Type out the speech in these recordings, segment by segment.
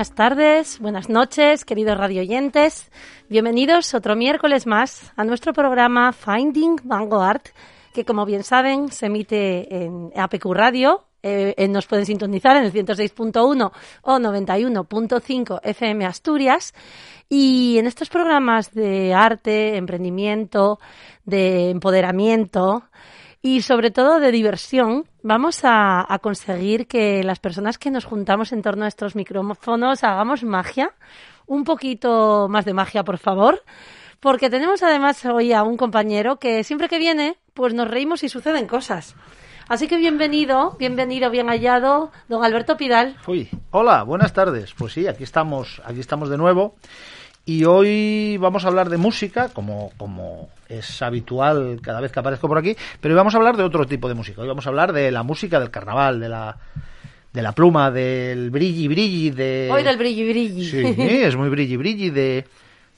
Buenas tardes, buenas noches, queridos radioyentes. Bienvenidos otro miércoles más a nuestro programa Finding Vanguard, que como bien saben se emite en APQ Radio. Eh, nos pueden sintonizar en el 106.1 o 91.5 FM Asturias. Y en estos programas de arte, emprendimiento, de empoderamiento, y sobre todo de diversión, vamos a, conseguir que las personas que nos juntamos en torno a estos micrófonos hagamos magia, un poquito más de magia, por favor, porque tenemos además hoy a un compañero que siempre que viene, pues nos reímos y suceden cosas. Así que bienvenido, bienvenido, bien hallado, don Alberto Pidal. Hola, buenas tardes. Pues sí, aquí estamos, aquí estamos de nuevo. Y hoy vamos a hablar de música, como, como es habitual cada vez que aparezco por aquí, pero hoy vamos a hablar de otro tipo de música. Hoy vamos a hablar de la música del carnaval, de la, de la pluma, del brilli brilli, de... Hoy del brilli brilli. Sí, es muy brilli brilli de,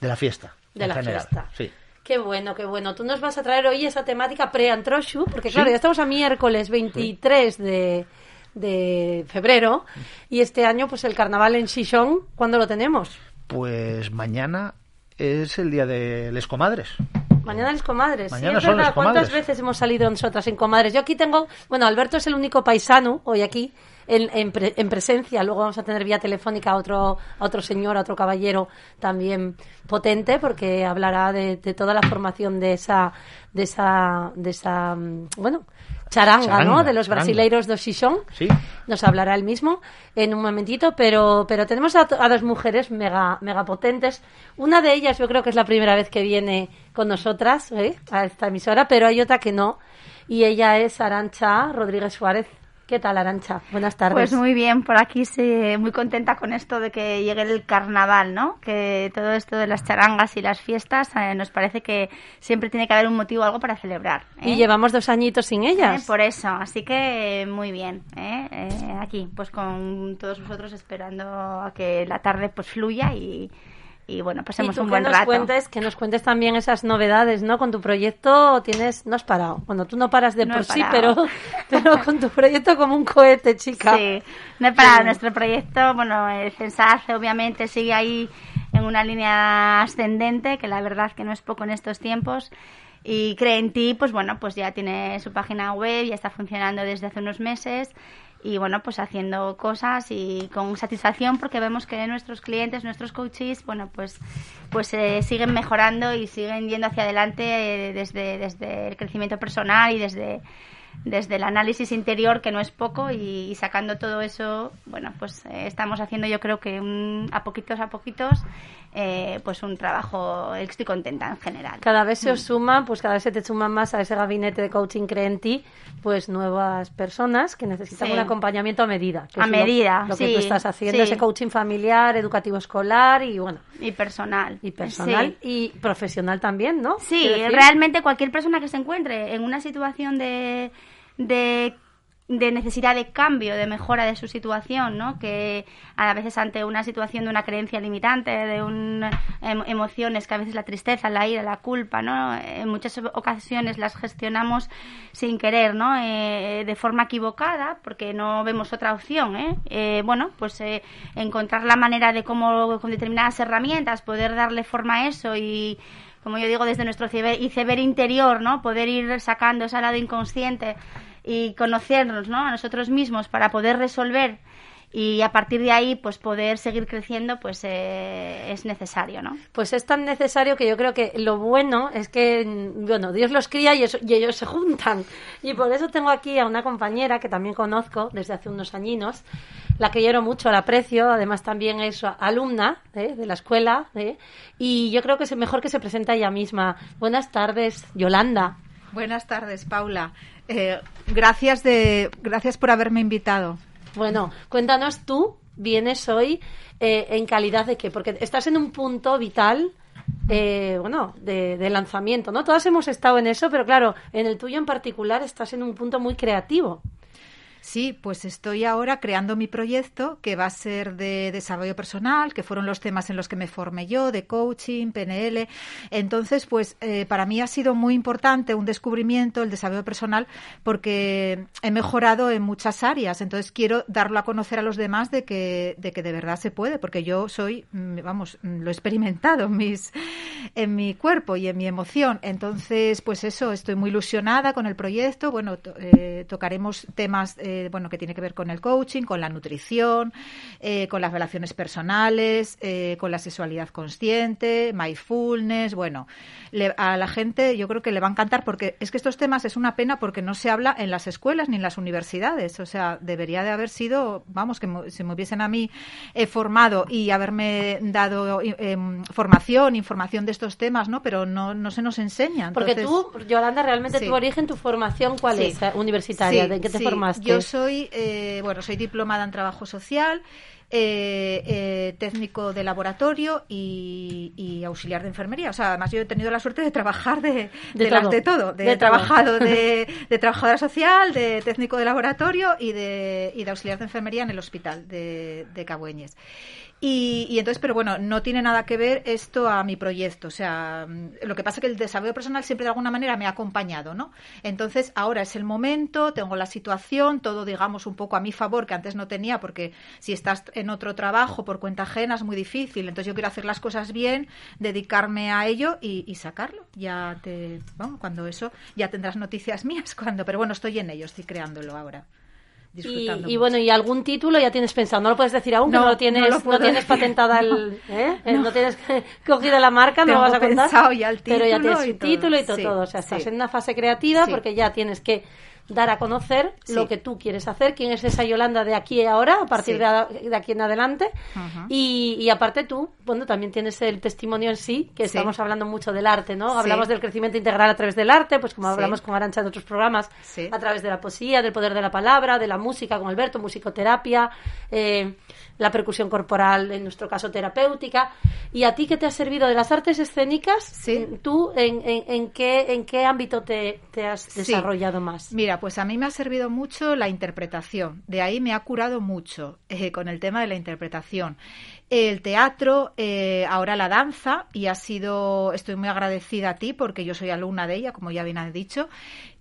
de la fiesta. De la general. fiesta. Sí. Qué bueno, qué bueno. Tú nos vas a traer hoy esa temática pre-antroshu, porque claro, ya estamos a miércoles 23 de, de febrero y este año pues el carnaval en Xixón, ¿cuándo lo tenemos? Pues mañana es el día de les comadres. Mañana les comadres. Mañana sí, es son verdad. comadres. ¿Cuántas veces hemos salido nosotras en comadres? Yo aquí tengo, bueno, Alberto es el único paisano hoy aquí en, en, pre, en, presencia. Luego vamos a tener vía telefónica a otro, a otro señor, a otro caballero también potente, porque hablará de, de toda la formación de esa, de esa, de esa, bueno, charanga, Charanga, ¿no? De los charanga. brasileiros do Xixón. Sí. Nos hablará él mismo en un momentito, pero, pero tenemos a, a, dos mujeres mega, mega potentes. Una de ellas yo creo que es la primera vez que viene con nosotras ¿eh? a esta emisora, pero hay otra que no. Y ella es Arancha Rodríguez Suárez. ¿Qué tal, Arancha? Buenas tardes. Pues muy bien, por aquí sí, muy contenta con esto de que llegue el carnaval, ¿no? Que todo esto de las charangas y las fiestas eh, nos parece que siempre tiene que haber un motivo, algo para celebrar. ¿eh? Y llevamos dos añitos sin ellas. Eh, por eso, así que muy bien. ¿eh? aquí, pues con todos vosotros esperando a que la tarde pues fluya y, y bueno, pasemos y tú un buen que nos rato. Cuentes, que nos cuentes también esas novedades, ¿no? Con tu proyecto tienes, no has parado. Bueno, tú no paras de no por sí, pero, pero con tu proyecto como un cohete, chica. Sí, no he parado. Sí. Nuestro proyecto, bueno, el Censarce obviamente sigue ahí en una línea ascendente, que la verdad que no es poco en estos tiempos. Y Cree en ti, pues bueno, pues ya tiene su página web, ya está funcionando desde hace unos meses y bueno, pues haciendo cosas y con satisfacción porque vemos que nuestros clientes, nuestros coaches, bueno, pues pues eh, siguen mejorando y siguen yendo hacia adelante eh, desde, desde el crecimiento personal y desde desde el análisis interior, que no es poco, y, sacando todo eso, bueno, pues eh, estamos haciendo yo creo que un, a poquitos a poquitos, eh, pues un trabajo, estoy contenta en general. Cada vez se os suma, pues cada vez se te suman más a ese gabinete de coaching cree en ti, pues nuevas personas que necesitan Sí. un acompañamiento a medida. que A es lo- medida, Lo, que sí, tú estás haciendo, sí. ese coaching familiar, educativo escolar y bueno, Y personal. y personal y profesional también, ¿no? Sí, realmente cualquier persona que se encuentre en una situación de, de de necesidad de cambio, de mejora de su situación, ¿no? Que a veces ante una situación de una creencia limitante, de un, em, emociones que a veces la tristeza, la ira, la culpa, ¿no? En muchas ocasiones las gestionamos sin querer, ¿no? Eh, de forma equivocada, porque no vemos otra opción, ¿eh? eh bueno, pues eh, encontrar la manera de cómo con determinadas herramientas poder darle forma a eso y como yo digo, desde nuestro iceberg interior, ¿no? Poder ir sacando ese lado inconsciente y conocernos ¿no? a nosotros mismos para poder resolver y a partir de ahí pues poder seguir creciendo pues eh, es necesario no pues es tan necesario que yo creo que lo bueno es que bueno Dios los cría y, y ellos se juntan y por eso tengo aquí a una compañera que también conozco desde hace unos añinos la que quiero mucho la aprecio además también es alumna ¿eh? de la escuela ¿eh? y yo creo que es mejor que se presente ella misma buenas tardes Yolanda Buenas tardes, Paula. Eh, gracias, de, gracias por haberme invitado. Bueno, cuéntanos tú, vienes hoy eh, en calidad de qué, porque estás en un punto vital. Eh, bueno, de, de, lanzamiento, ¿no? Todas hemos estado en eso, pero claro, en el tuyo en particular estás en un punto muy creativo. Sí, pues estoy ahora creando mi proyecto que va a ser de desarrollo personal, que fueron los temas en los que me formé yo, de coaching, PNL. Entonces, pues eh, para mí ha sido muy importante un descubrimiento, el desarrollo personal, porque he mejorado en muchas áreas. Entonces quiero darlo a conocer a los demás de que de, que de verdad se puede, porque yo soy, mm, vamos, mm, lo he experimentado en, mis, en mi cuerpo y en mi emoción. Entonces, pues eso, estoy muy ilusionada con el proyecto. Bueno, eh, tocaremos temas. Eh, bueno, que tiene que ver con el coaching, con la nutrición, eh, con las relaciones personales, eh, con la sexualidad consciente, mindfulness, bueno, a la gente yo creo que le va a encantar porque es que estos temas es una pena porque no se habla en las escuelas ni en las universidades, o sea, debería de haber sido, vamos, que si me hubiesen a mí eh, formado y haberme dado em, formación, información de estos temas, ¿no? Pero no, no se nos enseña. Porque tú, Yolanda, realmente tu origen, tu formación, ¿cuál es? Universitaria, ¿de qué te formaste? Soy, eh, bueno, soy diplomada en trabajo social, eh, eh, técnico de laboratorio y, auxiliar de enfermería. O sea, además yo he tenido la suerte de trabajar de, de, todo. de todo. De, trabajado de, trabajadora social, de técnico de laboratorio y de, y de auxiliar de enfermería en el hospital de, de Cabueñes. Y, entonces, pero bueno, no tiene nada que ver esto a mi proyecto. O sea, mm, lo que pasa es que el desarrollo personal siempre de alguna manera me ha acompañado, ¿no? Entonces, ahora es el momento, tengo la situación, todo, digamos, un poco a mi favor, que antes no tenía, porque si estás en otro trabajo por cuenta ajena es muy difícil. Entonces, yo quiero hacer las cosas bien, dedicarme a ello y, sacarlo. Ya te, bueno, cuando eso, ya tendrás noticias mías, cuando, pero bueno, estoy en ello, estoy creándolo ahora. Y, bueno, y algún título ya tienes pensado. No lo puedes decir aún, no, que no lo tienes, no, tienes patentada el, ¿eh? no. tienes cogida la marca, no lo vas a contar. pero ya tienes el título y todo. O sea, estás en una fase creativa porque ya tienes que dar a conocer lo que tú quieres hacer, quién es esa Yolanda de aquí y ahora, a partir de, aquí en adelante. y, aparte tú, bueno, también tienes el testimonio en sí, que estamos hablando mucho del arte, ¿no? Hablamos del crecimiento integral a través del arte, pues como hablamos con Arancha en otros programas, a través de la poesía, del poder de la palabra, de la música con Alberto, musicoterapia, eh, la percusión corporal, en nuestro caso terapéutica. ¿Y a ti qué te ha servido de las artes escénicas? ¿Tú en, en, qué, en qué ámbito te, has desarrollado más? Mira, pues a mí me ha servido mucho la interpretación. De ahí me ha curado mucho eh, con el tema de la interpretación el teatro, eh, ahora la danza, y ha sido, estoy muy agradecida a ti porque yo soy alumna de ella, como ya bien has dicho,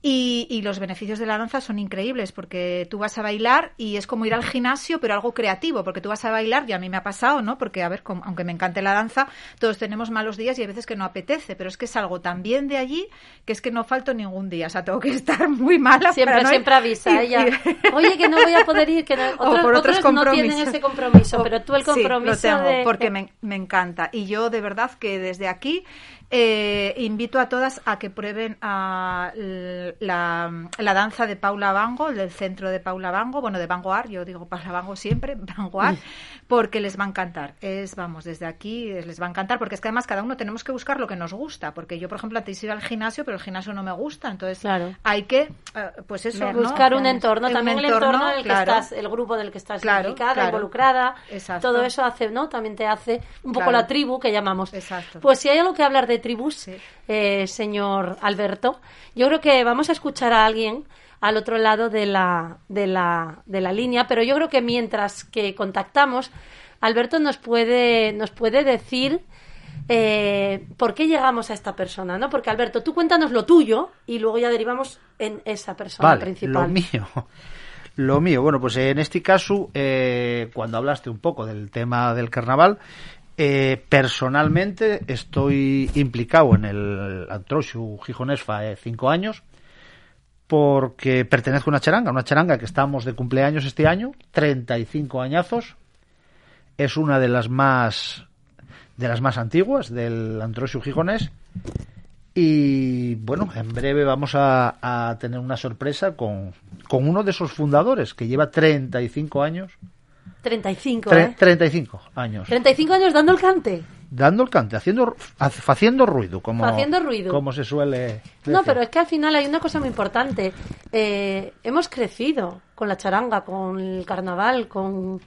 y, los beneficios de la danza son increíbles porque tú vas a bailar y es como ir al gimnasio, pero algo creativo, porque tú vas a bailar, y a mí me ha pasado, ¿no? Porque, a ver, aunque me encante la danza, todos tenemos malos días y a veces que no apetece, pero es que es algo tan bien de allí que es que no falto ningún día, o sea, tengo que estar muy mala. Siempre, siempre avisa ella. Oye, que no voy a poder ir, que no, otros, no tienen ese compromiso, pero tú el compromiso porque me, me encanta. Y yo, de verdad, que desde aquí eh, invito a todas a que prueben a la, danza de Paula Bango, del centro de Paula Bango, bueno, de Vanguard, yo digo Paula Bango siempre, Vanguard, porque les va a encantar. Es, vamos, desde aquí les va a encantar, porque es que además cada uno tenemos que buscar lo que nos gusta, porque yo, por ejemplo, antes ir al gimnasio, pero el gimnasio no me gusta, entonces hay que, eh, pues eso, buscar un entorno, también el entorno en el que estás, el grupo del que estás implicada, involucrada, todo eso hace, ¿no? También te hace un poco la tribu que llamamos. Exacto. Pues si hay algo que hablar de tribus, eh, señor Alberto. Yo creo que vamos a escuchar a alguien al otro lado de la, de la, de la línea, pero yo creo que mientras que contactamos, Alberto nos puede, nos puede decir eh, por qué llegamos a esta persona, ¿no? Porque Alberto, tú cuéntanos lo tuyo y luego ya derivamos en esa persona Vale, principal. Lo mío. Lo mío, bueno, pues en este caso, eh, cuando hablaste un poco del tema del carnaval, eh, personalmente estoy implicado en el Antroxu Gijonesfa hace cinco años porque pertenezco a una charanga, una charanga que estamos de cumpleaños este año, 35 añazos. Es una de las más de las más antiguas del Antroxu Gijonés. Y bueno, en breve vamos a, a tener una sorpresa con, con uno de esos fundadores que lleva 35 años. 35, tre- ¿eh? 35 años. 35 años dando el cante. Dando el cante, haciendo, ha- haciendo ruido, como, Haciendo ruido. como se suele decir. No, pero es que al final hay una cosa muy importante. Eh, hemos crecido con la charanga, con el carnaval, con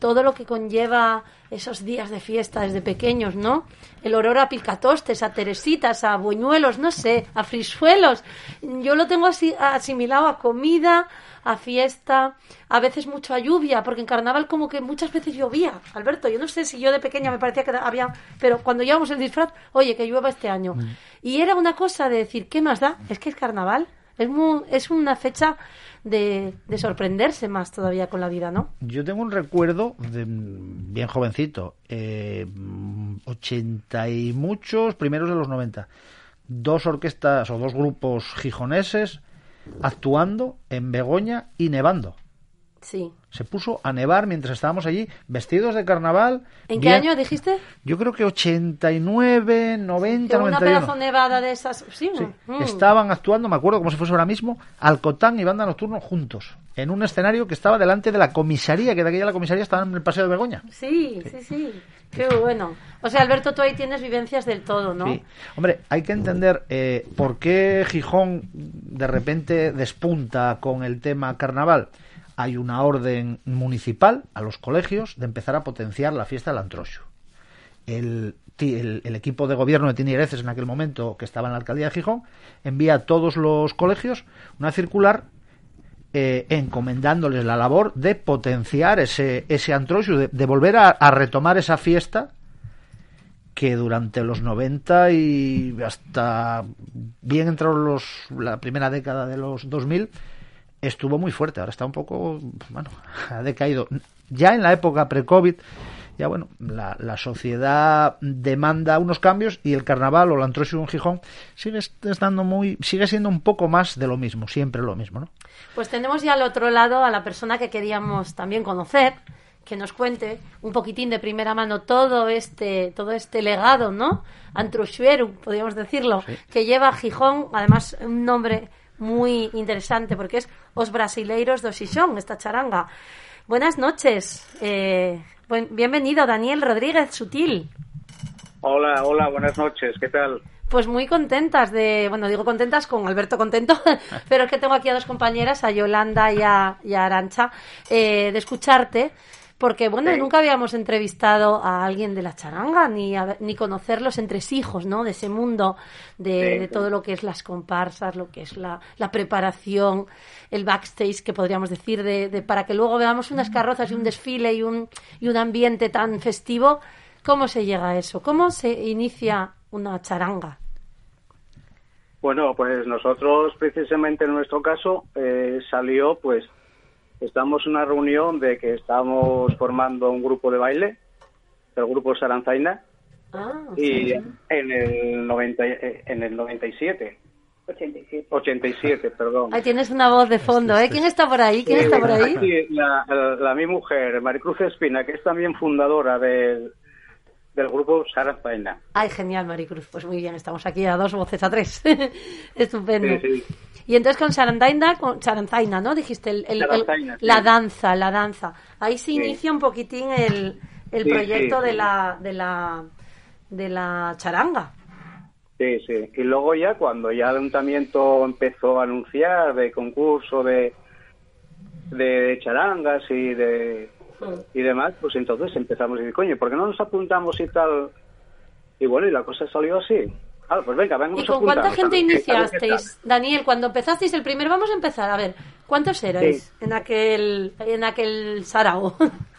todo lo que conlleva esos días de fiesta desde pequeños, ¿no? El olor a picatostes, a teresitas, a buñuelos, no sé, a frisuelos. Yo lo tengo así asimilado a comida, a fiesta, a veces mucho a lluvia, porque en carnaval como que muchas veces llovía. Alberto, yo no sé si yo de pequeña me parecía que había, pero cuando llevamos el disfraz, oye, que llueva este año. Y era una cosa de decir, ¿qué más da? Es que es carnaval. Es, muy, es una fecha de, de sorprenderse más todavía con la vida, ¿no? Yo tengo un recuerdo de bien jovencito, eh, mm, 80 y muchos, primeros de los 90. Dos orquestas o dos grupos gijoneses actuando en Begoña y nevando. Sí. Se puso a nevar mientras estábamos allí, vestidos de carnaval. ¿En qué año dijiste? Yo creo que 89, 90, Que una 91. pedazo nevada de esas. Sí, Sí. mm. Estaban actuando, me acuerdo como si fuese ahora mismo, Alcotán y Banda Nocturno juntos, en un escenario que estaba delante de la comisaría, que de aquella la comisaría estaba en el Paseo de Begoña. Sí, sí, sí. Qué bueno. O sea, Alberto, tú ahí tienes vivencias del todo, ¿no? Sí. Hombre, hay que entender eh, por qué Gijón de repente despunta con el tema carnaval. Hay una orden municipal a los colegios de empezar a potenciar la fiesta del Antroxo. El, equipo de gobierno de Tiniereces en aquel momento, que estaba en la alcaldía de Gijón, envía a todos los colegios una circular eh, encomendándoles la labor de potenciar ese, ese Antroxo, de, volver a- retomar esa fiesta que durante los 90 y hasta bien entró los, la primera década de los 2000 estuvo muy fuerte. Ahora está un poco, bueno, ha decaído. Ya en la época pre-COVID, ya bueno, la, la sociedad demanda unos cambios y el carnaval o la Antroxio en Gijón sigue estando muy, sigue siendo un poco más de lo mismo, siempre lo mismo, ¿no? Pues tenemos ya al otro lado a la persona que queríamos también conocer, que nos cuente un poquitín de primera mano todo este, todo este legado, ¿no? Antrochuero, podríamos decirlo, que lleva a Gijón, además un nombre muy interesante porque es Os Brasileiros do Xixón, esta charanga. Buenas noches. eh, buen- bienvenido, Daniel Rodríguez Sutil. Hola, hola, buenas noches, ¿qué tal? Pues muy contentas de, bueno, digo contentas con Alberto contento, pero es que tengo aquí a dos compañeras, a Yolanda y a, y a Arancha, eh, de escucharte, porque bueno, Sí. nunca habíamos entrevistado a alguien de la charanga, ni, a- ni conocer los entresijos, ¿no? De ese mundo, de, Sí. de todo lo que es las comparsas, lo que es la, la preparación, el backstage, que podríamos decir, de, de- para que luego veamos unas carrozas y un desfile y un, y un ambiente tan festivo. ¿Cómo se llega a eso? ¿Cómo se inicia una charanga? Bueno, pues nosotros precisamente en nuestro caso eh, salió pues estamos en una reunión de que estamos formando un grupo de baile, el grupo Saranzaina, Ah, y en el 90, eh, en el 97. 87. 87, perdón. Ahí tienes una voz de fondo, ¿eh? ¿Quién está por ahí? ¿Quién está por ahí? Sí, la, la- mi mujer, Maricruz Espina, que es también fundadora del, del grupo Saranzaina. Ay, genial, Maricruz. Pues muy bien, estamos aquí a dos voces a tres. Estupendo. Sí, sí. Y entonces con Sarandaina, con Saranzaina, ¿no? Dijiste el, el- el- Saranzaina, sí. la danza, la danza. Ahí se inicia un poquitín el, el proyecto de la de la de la charanga. Sí, sí. Y luego ya cuando ya el ayuntamiento empezó a anunciar de concurso de, de charangas y de y demás, pues entonces empezamos a decir, coño, ¿por qué no nos apuntamos y tal? Y bueno, y la cosa salió así. Ah, pues venga, vamos ¿Y con cuánta gente a iniciasteis? Daniel, cuando empezasteis el primer, vamos a empezar, a ver, ¿cuántos erais Sí. en aquel en aquel sarao?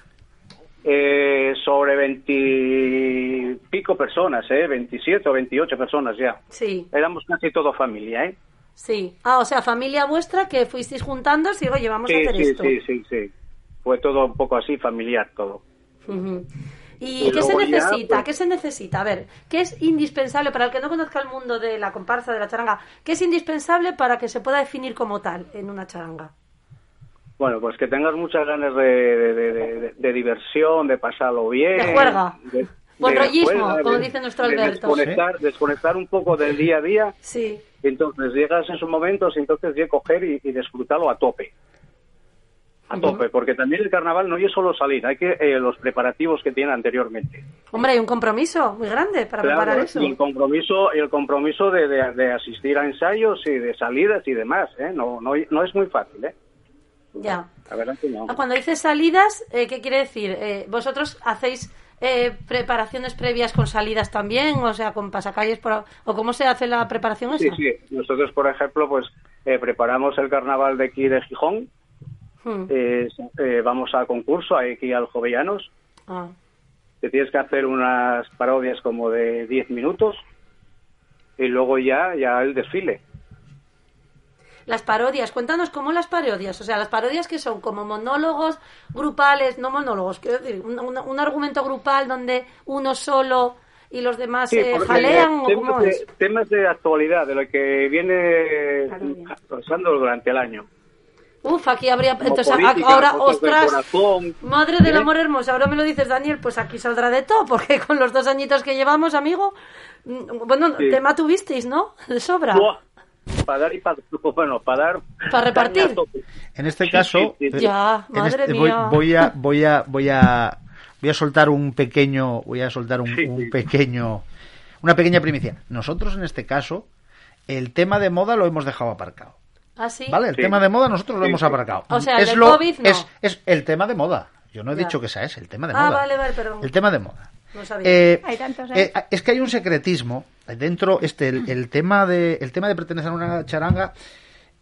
Eh, sobre veintipico personas, ¿eh? 27 o 28 personas ya. sí, Éramos casi todo familia, ¿eh? sí. Ah, o sea, familia vuestra que fuisteis juntando y oye, vamos Sí, a hacer sí, esto. sí, sí, sí. Fue todo un poco así, familiar todo. ¿Y, Y qué se ya, necesita? pues- ¿Qué se necesita? A ver, ¿qué es indispensable para el que no conozca el mundo de la comparsa, de la charanga? ¿Qué es indispensable para que se pueda definir como tal en una charanga? Bueno, pues que tengas muchas ganas de, de, de- de- de diversión, de pasarlo bien. De juerga. de- Buen rollismo, juerga, como dice nuestro de Alberto. Desconectar, desconectar un poco del día a día. Sí. y Entonces llegas en esos momentos y entonces ya coger y, y disfrutarlo a tope. A tope, porque también el carnaval no es solo salir, hay que eh, los preparativos que tiene anteriormente. Hombre, hay un compromiso muy grande para Claro, preparar eso. y el compromiso, y el compromiso de, de- de asistir a ensayos y de salidas y demás, ¿eh? No, no, no es muy fácil, ¿eh? Ya. La verdad que no. Ah, Cuando dices salidas, eh, ¿qué quiere decir? Eh, ¿Vosotros hacéis eh, preparaciones previas con salidas también? O sea, con pasacalles por... ¿O cómo se hace la preparación Sí, sí. Nosotros, por ejemplo, pues eh, preparamos el carnaval de aquí de Gijón. Hmm. eh, eh, vamos a concurso aquí al Jovellanos. Ah. Que tienes que hacer unas parodias como de 10 minutos. Y luego ya, ya el desfile. Las parodias, cuéntanos cómo las parodias, o sea, las parodias que son como monólogos grupales, no monólogos, quiero decir, un, un- un argumento grupal donde uno solo y los demás Sí, eh, jalean o cómo de, es. temas de actualidad, de lo que viene pasando durante el año. Uf, aquí habría, Como entonces política, ahora, ostras, madre del ¿Eh? amor hermoso, ahora me lo dices Daniel, pues aquí saldrá de todo, porque con los dos añitos que llevamos, amigo, mm, bueno, Sí. tema tuvisteis, ¿no? De sobra. Buah, Para dar y para... Bueno, para dar... Para repartir. En este caso, sí, sí. eh, Ya, en madre este- voy, mía. voy a voy a voy a voy a soltar un pequeño voy a soltar un, un pequeño una pequeña primicia. Nosotros en este caso el tema de moda lo hemos dejado aparcado. ¿Ah, sí? ¿Vale? El Sí. tema de moda nosotros lo Sí, hemos sí. aparcado. O sea, el es lo- COVID no. es, es el tema de moda. Yo no he Ya. dicho que sea ese, el tema de Ah, moda. vale, vale, perdón. El tema de moda. No sabía. Eh, Hay tantos, ¿eh? eh, es que hay un secretismo dentro este el, el tema de el tema de pertenecer a una charanga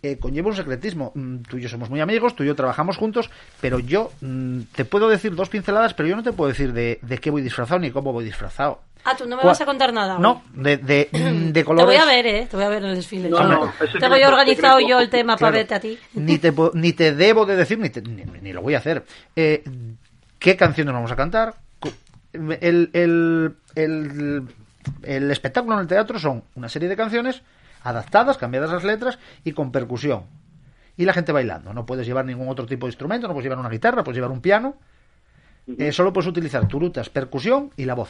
eh, conlleva un secretismo Mm, tú y yo somos muy amigos tú y yo trabajamos juntos pero yo mm, te puedo decir dos pinceladas pero yo no te puedo decir de, de qué voy disfrazado ni cómo voy disfrazado Ah, tú no me vas a contar nada. hoy. no de, de, Te voy a ver, ¿eh? Te voy a ver en el desfile. No, no, ese Tengo yo organizado el tema para verte a ti. ni te ni te debo de decir ni, te- ni, ni lo voy a hacer Eh, qué canciones vamos a cantar el, el, el, el espectáculo en el teatro son una serie de canciones adaptadas cambiadas las letras y con percusión y la gente bailando no puedes llevar ningún otro tipo de instrumento no puedes llevar una guitarra puedes llevar un piano Eh, solo puedes utilizar turutas percusión y la voz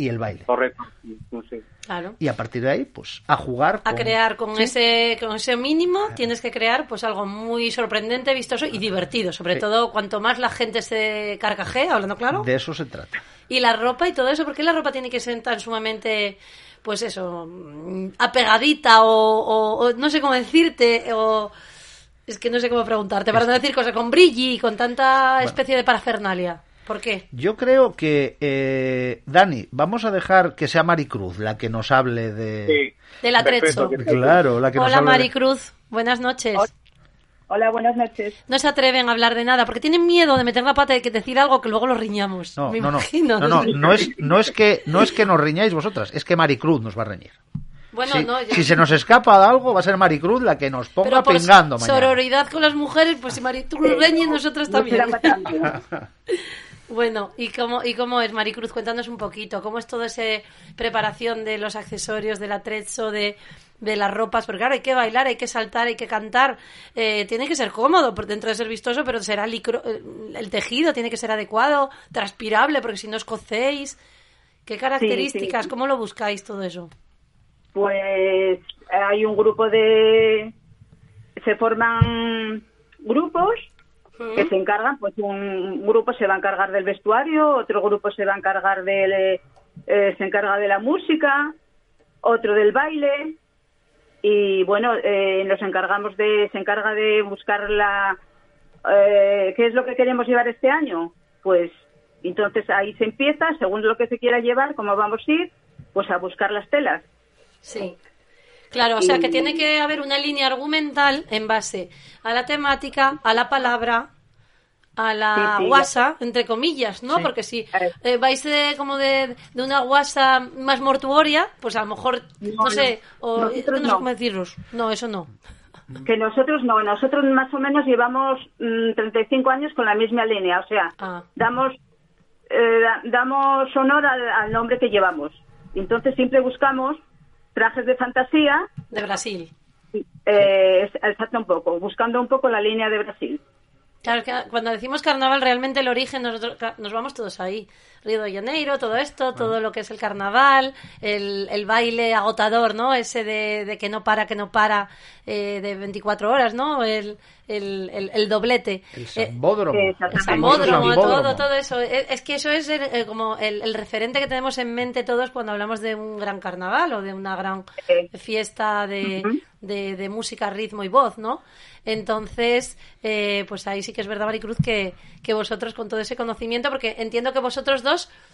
y el baile Correcto. No sé. Claro. y a partir de ahí pues a jugar A con- crear con Sí. ese con ese mínimo tienes que crear pues algo muy sorprendente, vistoso y divertido, sobre Sí. todo cuanto más la gente se carcajea, hablando claro. de eso se trata Y la ropa y todo eso, ¿por qué la ropa tiene que ser tan sumamente, pues eso, mm, apegadita o, o- o no sé cómo decirte, o es que no sé cómo preguntarte, para no decir cosas con brilli y con tanta especie de parafernalia? ¿Por qué? Yo creo que, eh, Dani, vamos a dejar que sea Maricruz la que nos hable de... Sí. Del que- Claro, la que nos Hola hable de- Maricruz, buenas noches. Hola, buenas noches. No se atreven a hablar de nada porque tienen miedo de meter la pata y que decir algo que luego lo riñamos. No, Me no, no, imagino. no, no, no es, no es que, no es que nos riñáis vosotras, es que Maricruz nos va a reñir. Bueno, si, no, yo- si se nos escapa de algo, va a ser Maricruz la que nos ponga pero por pingando mañana. sororidad con las mujeres, pues si Maricruz reñe, nosotros No también. Bueno, ¿y cómo, ¿y cómo es, Maricruz? Cuéntanos un poquito, ¿cómo es toda esa preparación de los accesorios, del atrezzo, de, de las ropas? Porque claro, hay que bailar, hay que saltar, hay que cantar. Eh, tiene que ser cómodo, por dentro de ser vistoso, pero será licro- eh, el tejido tiene que ser adecuado, transpirable, porque si no os cocéis. ¿Qué características? sí. ¿Cómo lo buscáis todo eso? Pues hay un grupo de... Se forman grupos que se encargan, pues un grupo se va a encargar del vestuario, otro grupo se va a encargar del... eh, se encarga de la música, otro del baile y bueno, eh, nos encargamos de... Se encarga de buscar la... eh, ¿Qué es lo que queremos llevar este año? Pues entonces ahí se empieza, según lo que se quiera llevar, cómo vamos a ir, pues a buscar las telas. Sí. Claro, o sea que tiene que haber una línea argumental en base a la temática, a la palabra, a la Sí, sí, guasa, entre comillas, ¿no? Sí. Porque si Eh. vais de, como de, de una guasa más mortuoria, pues a lo mejor, no, No, sé, no. o Nosotros no sé no. cómo deciros. No, eso no. Que nosotros no, nosotros más o menos llevamos mm, 35 años con la misma línea, o sea, Ah. damos eh, da- damos honor al, al nombre que llevamos. Entonces siempre buscamos trajes de fantasía, De Brasil. eh, exacto un poco, buscando un poco la línea de Brasil. Claro, que cuando decimos carnaval, realmente el origen, nosotros nos vamos todos ahí. Río de Janeiro, todo esto, todo lo que es el carnaval, el, el baile agotador, ¿no? Ese de, de que no para, que no para, eh, de 24 horas, ¿no? El, el, el, el doblete. El Eh, Sambódromo. eh, el. Sambódromo, Sambódromo. todo, todo eso. Es, es que eso es el- eh, como el, el referente que tenemos en mente todos cuando hablamos de un gran carnaval o de una gran Eh. fiesta de, de, de música, ritmo y voz, ¿no? Entonces, eh, pues ahí sí que es verdad, Maricruz, que, que vosotros con todo ese conocimiento, porque entiendo que vosotros dos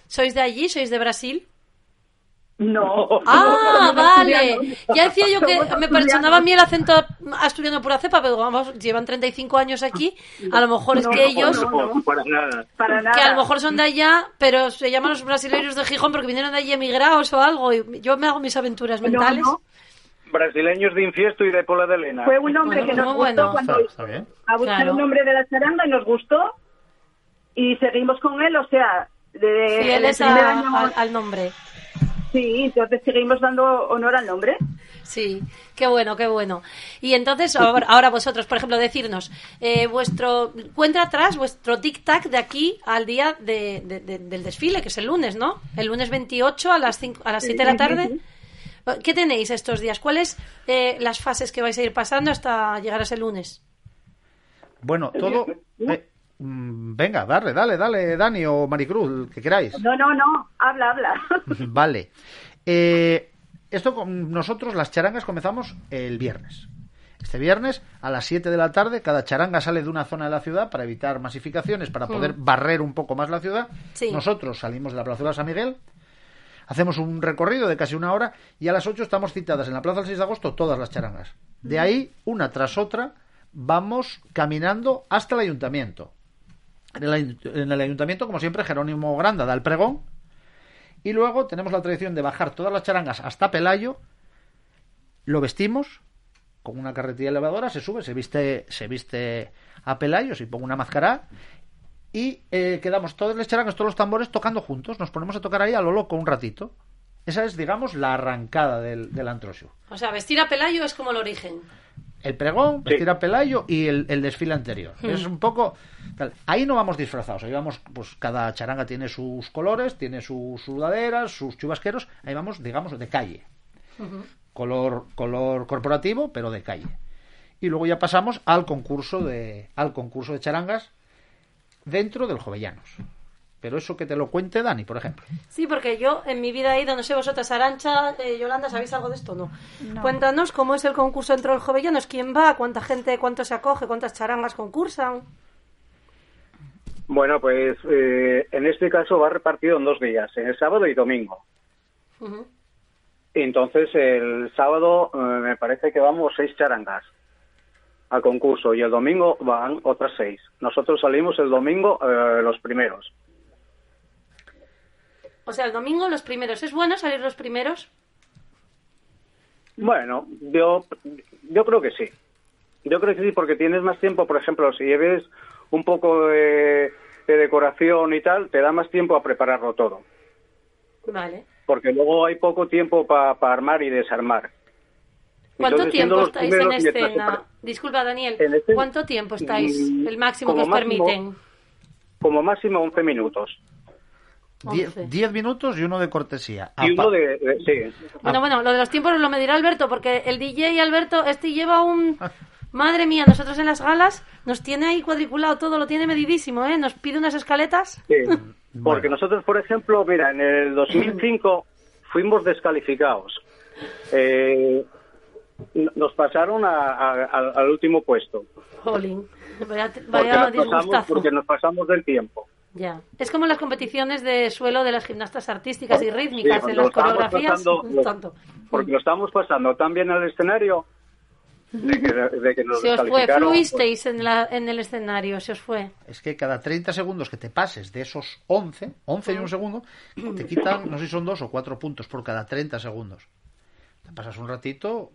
sois de allí, sois de Brasil. No. Ah, vale. Ya decía yo que me sonaba a mí el acento asturiano pura cepa, pero vamos, llevan 35 años aquí. A lo mejor es No, que no, ellos, no, no. para nada. Para nada. que a lo mejor son de allá, pero se llaman los brasileños de Gijón porque vinieron de allí emigrados o algo. Y yo me hago mis aventuras mentales. no. Brasileños de Infiesto y de Pola de Elena. Fue un nombre Bueno, que nos gustó bueno. cuando Está, está bien. a buscar Claro. el nombre de la charanga y nos gustó y seguimos con él, o sea, de, Fieles el primer a- año- al- al nombre. sí, entonces seguimos dando honor al nombre. Sí, qué bueno, qué bueno. Y entonces, ahora, ahora vosotros, por ejemplo, decirnos, eh, vuestro, cuenta atrás, vuestro tic-tac de aquí al día de- de- de- del desfile, que es el lunes, ¿no? El lunes 28 a las, cinco- a las 7 de la tarde. ¿Qué tenéis estos días? ¿Cuáles eh, las fases que vais a ir pasando hasta llegar a ese lunes? Bueno, todo. eh, venga, dale, dale, dale, Dani o Maricruz, el que queráis. No, no, no, habla, habla. Vale. Eh, esto con nosotros, las charangas, comenzamos el viernes. Este viernes, a las 7 de la tarde, cada charanga sale de una zona de la ciudad para evitar masificaciones, para poder barrer un poco más la ciudad. Sí. Nosotros salimos de la Plazuela San Miguel, hacemos un recorrido de casi una hora y a las 8 estamos citadas en la Plaza del 6 de agosto todas las charangas. De ahí, una tras otra, vamos caminando hasta el ayuntamiento. En el, ay- en el ayuntamiento, como siempre, Jerónimo Granda da el pregón. Y luego tenemos la tradición de bajar todas las charangas hasta Pelayo. Lo vestimos con una carretilla elevadora, se sube, se viste, se viste a Pelayo, se pone una máscara. Y eh, quedamos todas las charangas, todos los tambores tocando juntos. Nos ponemos a tocar ahí a lo loco un ratito. Esa es, digamos, la arrancada del, del Antrosio. O sea, vestir a Pelayo es como el origen. El pregón, Sí. vestir a Pelayo y el, el desfile anterior. Es un poco. tal. Ahí no vamos disfrazados. Ahí vamos, pues cada charanga tiene sus colores, tiene sus sudaderas, sus chubasqueros. Ahí vamos, digamos, de calle. Color, color corporativo, pero de calle. Y luego ya pasamos al concurso de, al concurso de charangas dentro del Jovellanos. Pero eso que te lo cuente Dani, por ejemplo. Sí, porque yo en mi vida he ido, no sé vosotras, Arancha, eh, Yolanda, ¿sabéis algo de esto? No. Cuéntanos cómo es el concurso entre los jovellanos, quién va, cuánta gente, cuánto se acoge, cuántas charangas concursan. Bueno, pues eh, en este caso va repartido en dos días, en el sábado y domingo. Ujú. Entonces, el sábado eh, me parece que vamos seis charangas al concurso y el domingo van otras seis. Nosotros salimos el domingo eh, los primeros. O sea, el domingo los primeros. ¿Es bueno salir los primeros? Bueno, yo, yo creo que sí. Yo creo que sí, porque tienes más tiempo, por ejemplo, si lleves un poco de, de decoración y tal, te da más tiempo a prepararlo todo. Vale. Porque luego hay poco tiempo para armar y desarmar. ¿Cuánto Entonces, tiempo estáis en escena? Disculpa, Daniel. Este- ¿Cuánto tiempo estáis? Mm, El máximo que como os máximo- permiten. Como máximo 11 minutos. Die-. Diez minutos y uno de cortesía. Y Apa- uno de... de- sí. Bueno, bueno, lo de los tiempos lo me dirá Alberto, porque el DJ Alberto, este lleva un... Madre mía, nosotros en las galas nos tiene ahí cuadriculado todo, lo tiene medidísimo, ¿eh? Nos pide unas escaletas. Sí, porque Bueno. nosotros, por ejemplo, mira, en el 2005 fuimos descalificados. Eh, nos pasaron a- a- al- al último puesto. Jolín, vaya, Porque vaya nos, pasamos, disgustazo. porque nos pasamos del tiempo. Ya. Es como las competiciones de suelo de las gimnastas artísticas y rítmicas, Sí, en las coreografías. pasando- un lo- tonto. porque lo estábamos pasando tan bien al escenario de que, de que nos Se os fue, fluisteis en, la, en el escenario, se os fue. Es que cada 30 segundos que te pases de esos 11, 11 y un segundo, te quitan, no sé si son dos o cuatro puntos por cada 30 segundos. Te pasas un ratito.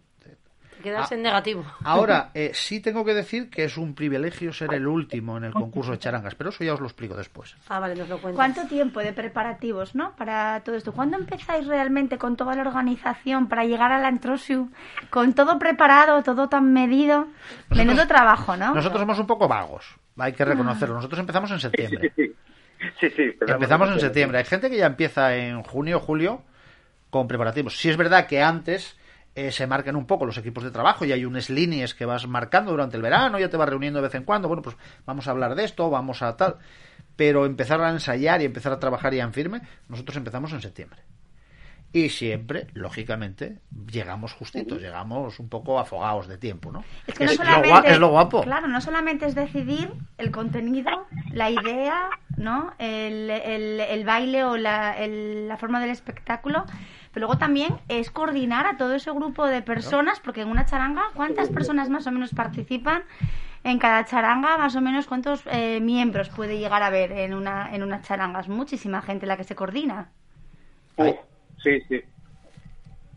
Te quedas Ah. en negativo. Ahora, eh, sí tengo que decir que es un privilegio ser el último en el concurso de charangas, pero eso ya os lo explico después. Ah, vale, nos lo cuentas. ¿Cuánto tiempo de preparativos, no? Para todo esto. ¿Cuándo empezáis realmente con toda la organización para llegar a la Antrosiu? Con todo preparado, todo tan medido. Menudo trabajo, ¿no? Nosotros somos un poco vagos, hay que reconocerlo. Nosotros empezamos en septiembre. Sí, sí, sí. Empezamos en septiembre. Hay gente que ya empieza en junio o julio con preparativos. Sí es verdad que antes eh, se marcan un poco los equipos de trabajo y hay unas líneas que vas marcando durante el verano, ya te vas reuniendo de vez en cuando. Bueno, pues vamos a hablar de esto, vamos a tal. Pero empezar a ensayar y empezar a trabajar ya en firme, nosotros empezamos en septiembre. Y siempre, lógicamente, llegamos justitos, llegamos un poco afogados de tiempo, ¿no? Es que no lo es lo guapo. Claro, no solamente es decidir el contenido, la idea, ¿no? El, el- el baile o la, el- la forma del espectáculo, pero luego también es coordinar a todo ese grupo de personas, porque en una charanga, ¿cuántas personas más o menos participan? En cada charanga, más o menos, ¿cuántos eh, miembros puede llegar a haber en una, en una charanga? Es muchísima gente la que se coordina. Sí, sí.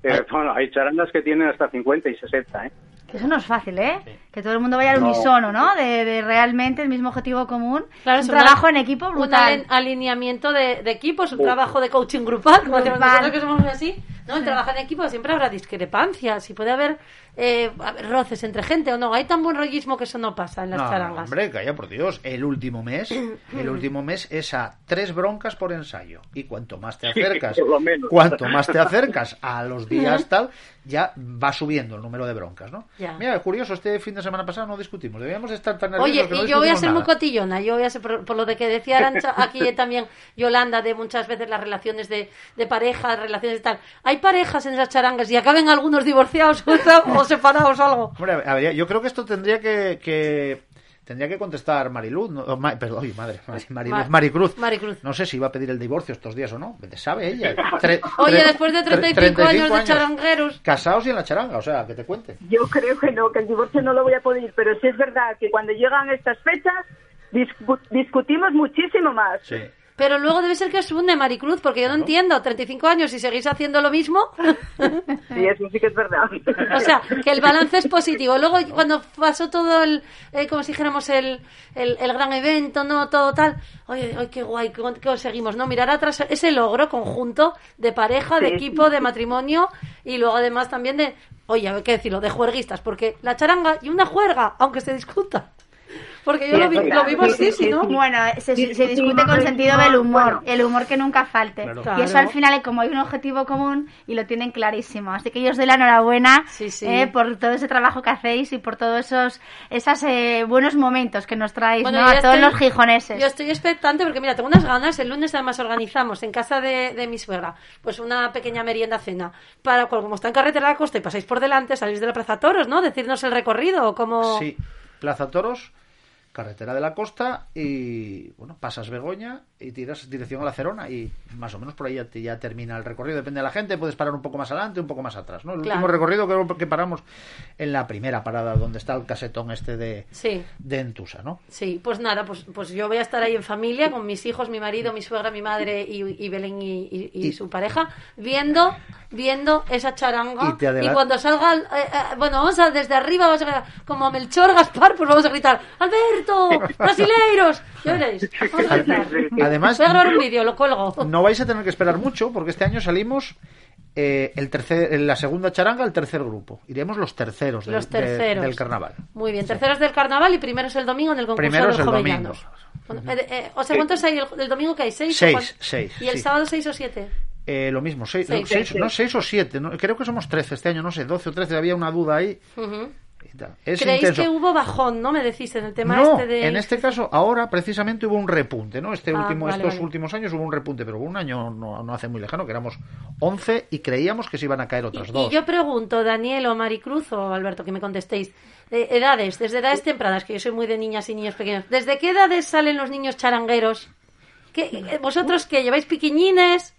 Eh, bueno, hay charangas que tienen hasta 50 y 60, ¿eh? Que eso no es fácil, ¿eh? Que todo el mundo vaya al No. unísono, ¿no? De, de realmente el mismo objetivo común. Claro, es un una- trabajo en equipo Un brutal. alen- alineamiento de, de equipos, un trabajo de coaching grupal, como nosotros que somos así. No, en trabajar en equipo siempre habrá discrepancias y puede haber eh, roces entre gente o no. Hay tan buen rollismo que eso no pasa en las No, charangas. hombre, calla por Dios. El último mes, el último mes es a tres broncas por ensayo. Y cuanto más te acercas, por lo menos. cuanto más te acercas a los días tal, ya va subiendo el número de broncas, ¿no? Ya. Mira, curioso, este fin de semana pasado no discutimos. Debíamos de estar tan nerviosos Oye, que no y yo voy a ser muy cotillona, yo voy a ser, por, por lo de que decía Arancha, aquí también Yolanda, de muchas veces las relaciones de, de pareja, relaciones de tal. Hay parejas en esas charangas y acaben algunos divorciados o separados o algo. Hombre, a ver, yo creo que esto tendría que, que- tendría que contestar Mariluz, no, o Ma- perdón, madre, Mari- Mariluz, Ma- Maricruz. Maricruz. No sé si va a pedir el divorcio estos días o no, sabe ella. Tre- Oye, tre- después de tre- 35 años de charangueros. Casados y en la charanga, o sea, que te cuente. Yo creo que no, que el divorcio no lo voy a poder, pero sí es verdad que cuando llegan estas fechas discu- discutimos muchísimo más. Sí. Pero luego debe ser que os une Maricruz, porque yo no entiendo, 35 años y seguís haciendo lo mismo. Sí, eso sí que es verdad. O sea, que el balance es positivo. Luego, cuando pasó todo el, eh, como si dijéramos, el, el, el gran evento, ¿no? Todo tal. Oye, oye, qué guay, qué qué conseguimos, ¿no? Mirar atrás ese logro conjunto de pareja, de Sí. equipo, de matrimonio y luego además también de, oye, hay que decirlo, de juerguistas, porque la charanga y una juerga, aunque se discuta. Porque yo lo, es vi, lo vivo Sí, así, sí, ¿sí, sí, no? Bueno, se, discute con sentido del humor, el humor que nunca falte. Claro. Y eso al final, como hay un objetivo común y lo tienen clarísimo. Así que yo os doy la enhorabuena Sí, sí. eh, por todo ese trabajo que hacéis y por todos esos esos eh, buenos momentos que nos traéis Bueno, ¿no? a todos estoy- los gijoneses. Yo estoy expectante porque, mira, tengo unas ganas. El lunes además organizamos en casa de, de mi suegra pues una pequeña merienda cena. Para como está en carretera de la costa y pasáis por delante, salís de la Plaza Toros, ¿no? Decirnos el recorrido o como... Sí, Plaza Toros, carretera de la costa y, bueno, pasas Begoña y tiras dirección a la Cerona y más o menos por ahí ya, te- ya termina el recorrido. Depende de la gente, puedes parar un poco más adelante, un poco más atrás, ¿no? El Claro. último recorrido creo que paramos en la primera parada donde está el casetón este de, Sí. de Entusa, ¿no? Sí, pues nada, pues, pues yo voy a estar ahí en familia con mis hijos, mi marido, mi suegra, mi madre y, y Belén y, y- y Y- su pareja, viendo viendo esa charanga. Y cuando salga, eh, eh, bueno, vamos a desde arriba, vamos a, como Melchor Gaspar, pues vamos a gritar, ¡Alberto! ¡Brasileiros! Ya veréis, vamos a gritar. Además, Voy a grabar un vídeo, lo cuelgo. no vais a tener que esperar mucho porque este año salimos eh, el tercer, en la segunda charanga, el tercer grupo. Iremos los terceros, del- Los de- terceros. del carnaval. Muy bien, terceros del carnaval y primeros el domingo en el concurso Primeros de el Jovellanos. Bueno, eh, eh, o sea, ¿cuántos hay el, el domingo que hay? ¿Seis? o Seis, seis, ¿Y el sí. sábado seis o siete? Eh, lo mismo, seis, Seis. no, seis- no, seis o siete. no, creo que somos trece este año, no sé, doce o trece. Había una duda ahí. Es ¿Creéis intenso. que hubo bajón, no? Me decís en el tema no, este de... en este caso, ahora precisamente hubo un repunte, ¿no? Este Ah, último, vale, estos vale. últimos años hubo un repunte, pero hubo un año no, no hace muy lejano, que éramos 11 y creíamos que se iban a caer Y, otras y dos. yo pregunto, Daniel o Maricruz o Alberto, que me contestéis, eh, edades, desde edades tempranas, que yo soy muy de niñas y niños pequeños, ¿desde qué edades salen los niños charangueros? ¿Qué, eh, ¿Vosotros que lleváis piquiñines?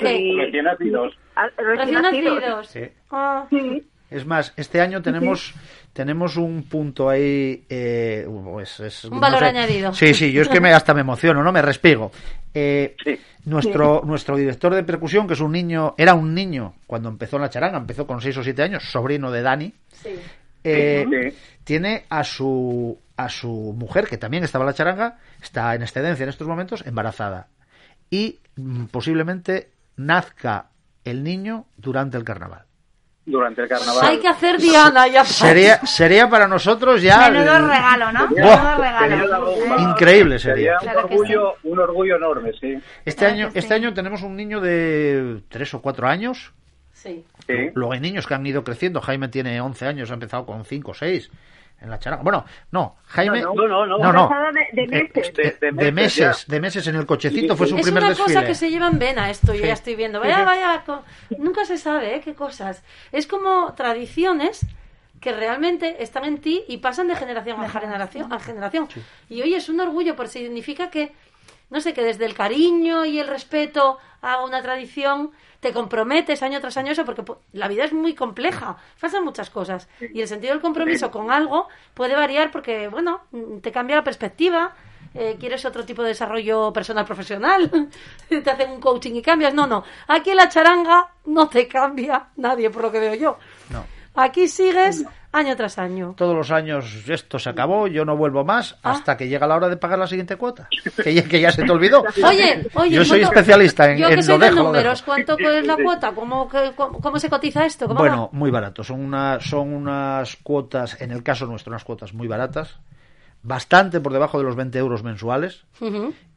Sí. Recién nacidos. recién nacidos. Sí. Ah, Sí. Es más, este año tenemos tenemos un punto ahí. eh, pues es- Un valor no sé. añadido. Sí, sí, yo es que me, hasta me emociono, ¿no? Me respigo. Eh, Sí. nuestro, nuestro director de percusión, que es un niño, era un niño cuando empezó en la charanga, empezó con 6 o 7 años, sobrino de Dani. sí. eh, Sí. tiene a su a su mujer que también estaba en la charanga está en excedencia en estos momentos embarazada y mm, posiblemente nazca el niño durante el carnaval Durante el carnaval. Hay que hacer Diana ya. sería sería para nosotros ya Menudo el- regalo, ¿no? Menudo Sería regalo. bomba. Increíble sería. un Claro orgullo, un orgullo enorme, sí. este Claro año este sí. año tenemos un niño de tres o cuatro años Sí. Sí. luego hay niños que han ido creciendo Jaime tiene 11 años ha empezado con 5 o 6 en la charanga bueno no Jaime No, no, no, no. Pasada de, de meses. De- de de meses, de meses en el cochecito fue su Es primer una cosa que se lleva en vena esto, yo Sí. ya estoy viendo. Vaya, vaya, nunca se sabe ¿eh? qué cosas. Es como tradiciones que realmente están en ti y pasan de generación a generación a generación. Y hoy es un orgullo, porque significa que, no sé, que desde el cariño y el respeto a una tradición te comprometes año tras año eso, porque po- la vida es muy compleja, pasan muchas cosas. Y el sentido del compromiso con algo puede variar porque, bueno, te cambia la perspectiva, eh, quieres otro tipo de desarrollo personal profesional, te hacen un coaching y cambias. No, no. Aquí en la charanga no te cambia nadie, por lo que veo yo. No. Aquí sigues año tras año. Todos los años esto se acabó, yo no vuelvo más Ah. hasta que llega la hora de pagar la siguiente cuota. Que ya, que ya se te olvidó. Oye, oye, Yo soy ¿cuánto- especialista en, Yo en que soy lo de dejo, números. ¿cuánto es la cuota? ¿Cómo, cómo, cómo se cotiza esto? ¿Cómo Bueno, muy barato. Son, una, son unas cuotas, en el caso nuestro, unas cuotas muy baratas. Bastante por debajo de los 20 euros mensuales.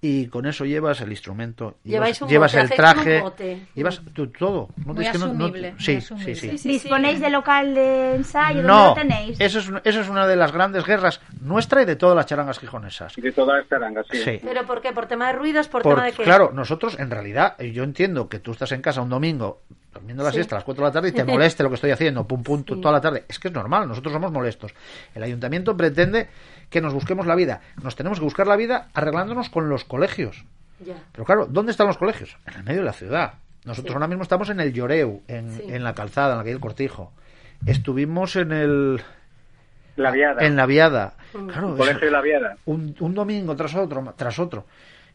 Y con eso llevas el instrumento, Lleváis llevas, un llevas bote, el traje, un bote. llevas tú, todo. No, Muy es que no- no- asumible, muy sí, asumible. sí, sí. ¿Disponéis de local de ensayo? ¿Dónde No, lo tenéis? eso es, eso es una de las grandes guerras nuestra y de todas las charangas gijonesas. De todas las charangas, sí. Sí. ¿Pero por qué? ¿Por tema de ruidos? ¿Por, Por- tema de qué? claro, nosotros en realidad, yo entiendo que tú estás en casa un domingo durmiendo la Sí. siesta a las 4 de la tarde y te moleste lo que estoy haciendo, pum, pum, toda la tarde. Es que es normal, nosotros somos molestos. El ayuntamiento pretende que nos busquemos la vida. Nos tenemos que buscar la vida arreglándonos con los colegios. Ya. Pero claro, ¿dónde están los colegios? En el medio de la ciudad. Nosotros Sí. ahora mismo estamos en el Lloreu, en, Sí. en la calzada, en la calle del Cortijo. Estuvimos en el La viada. en la Viada. Mm. Claro, Colegio de la viada. un, un domingo tras otro, tras otro.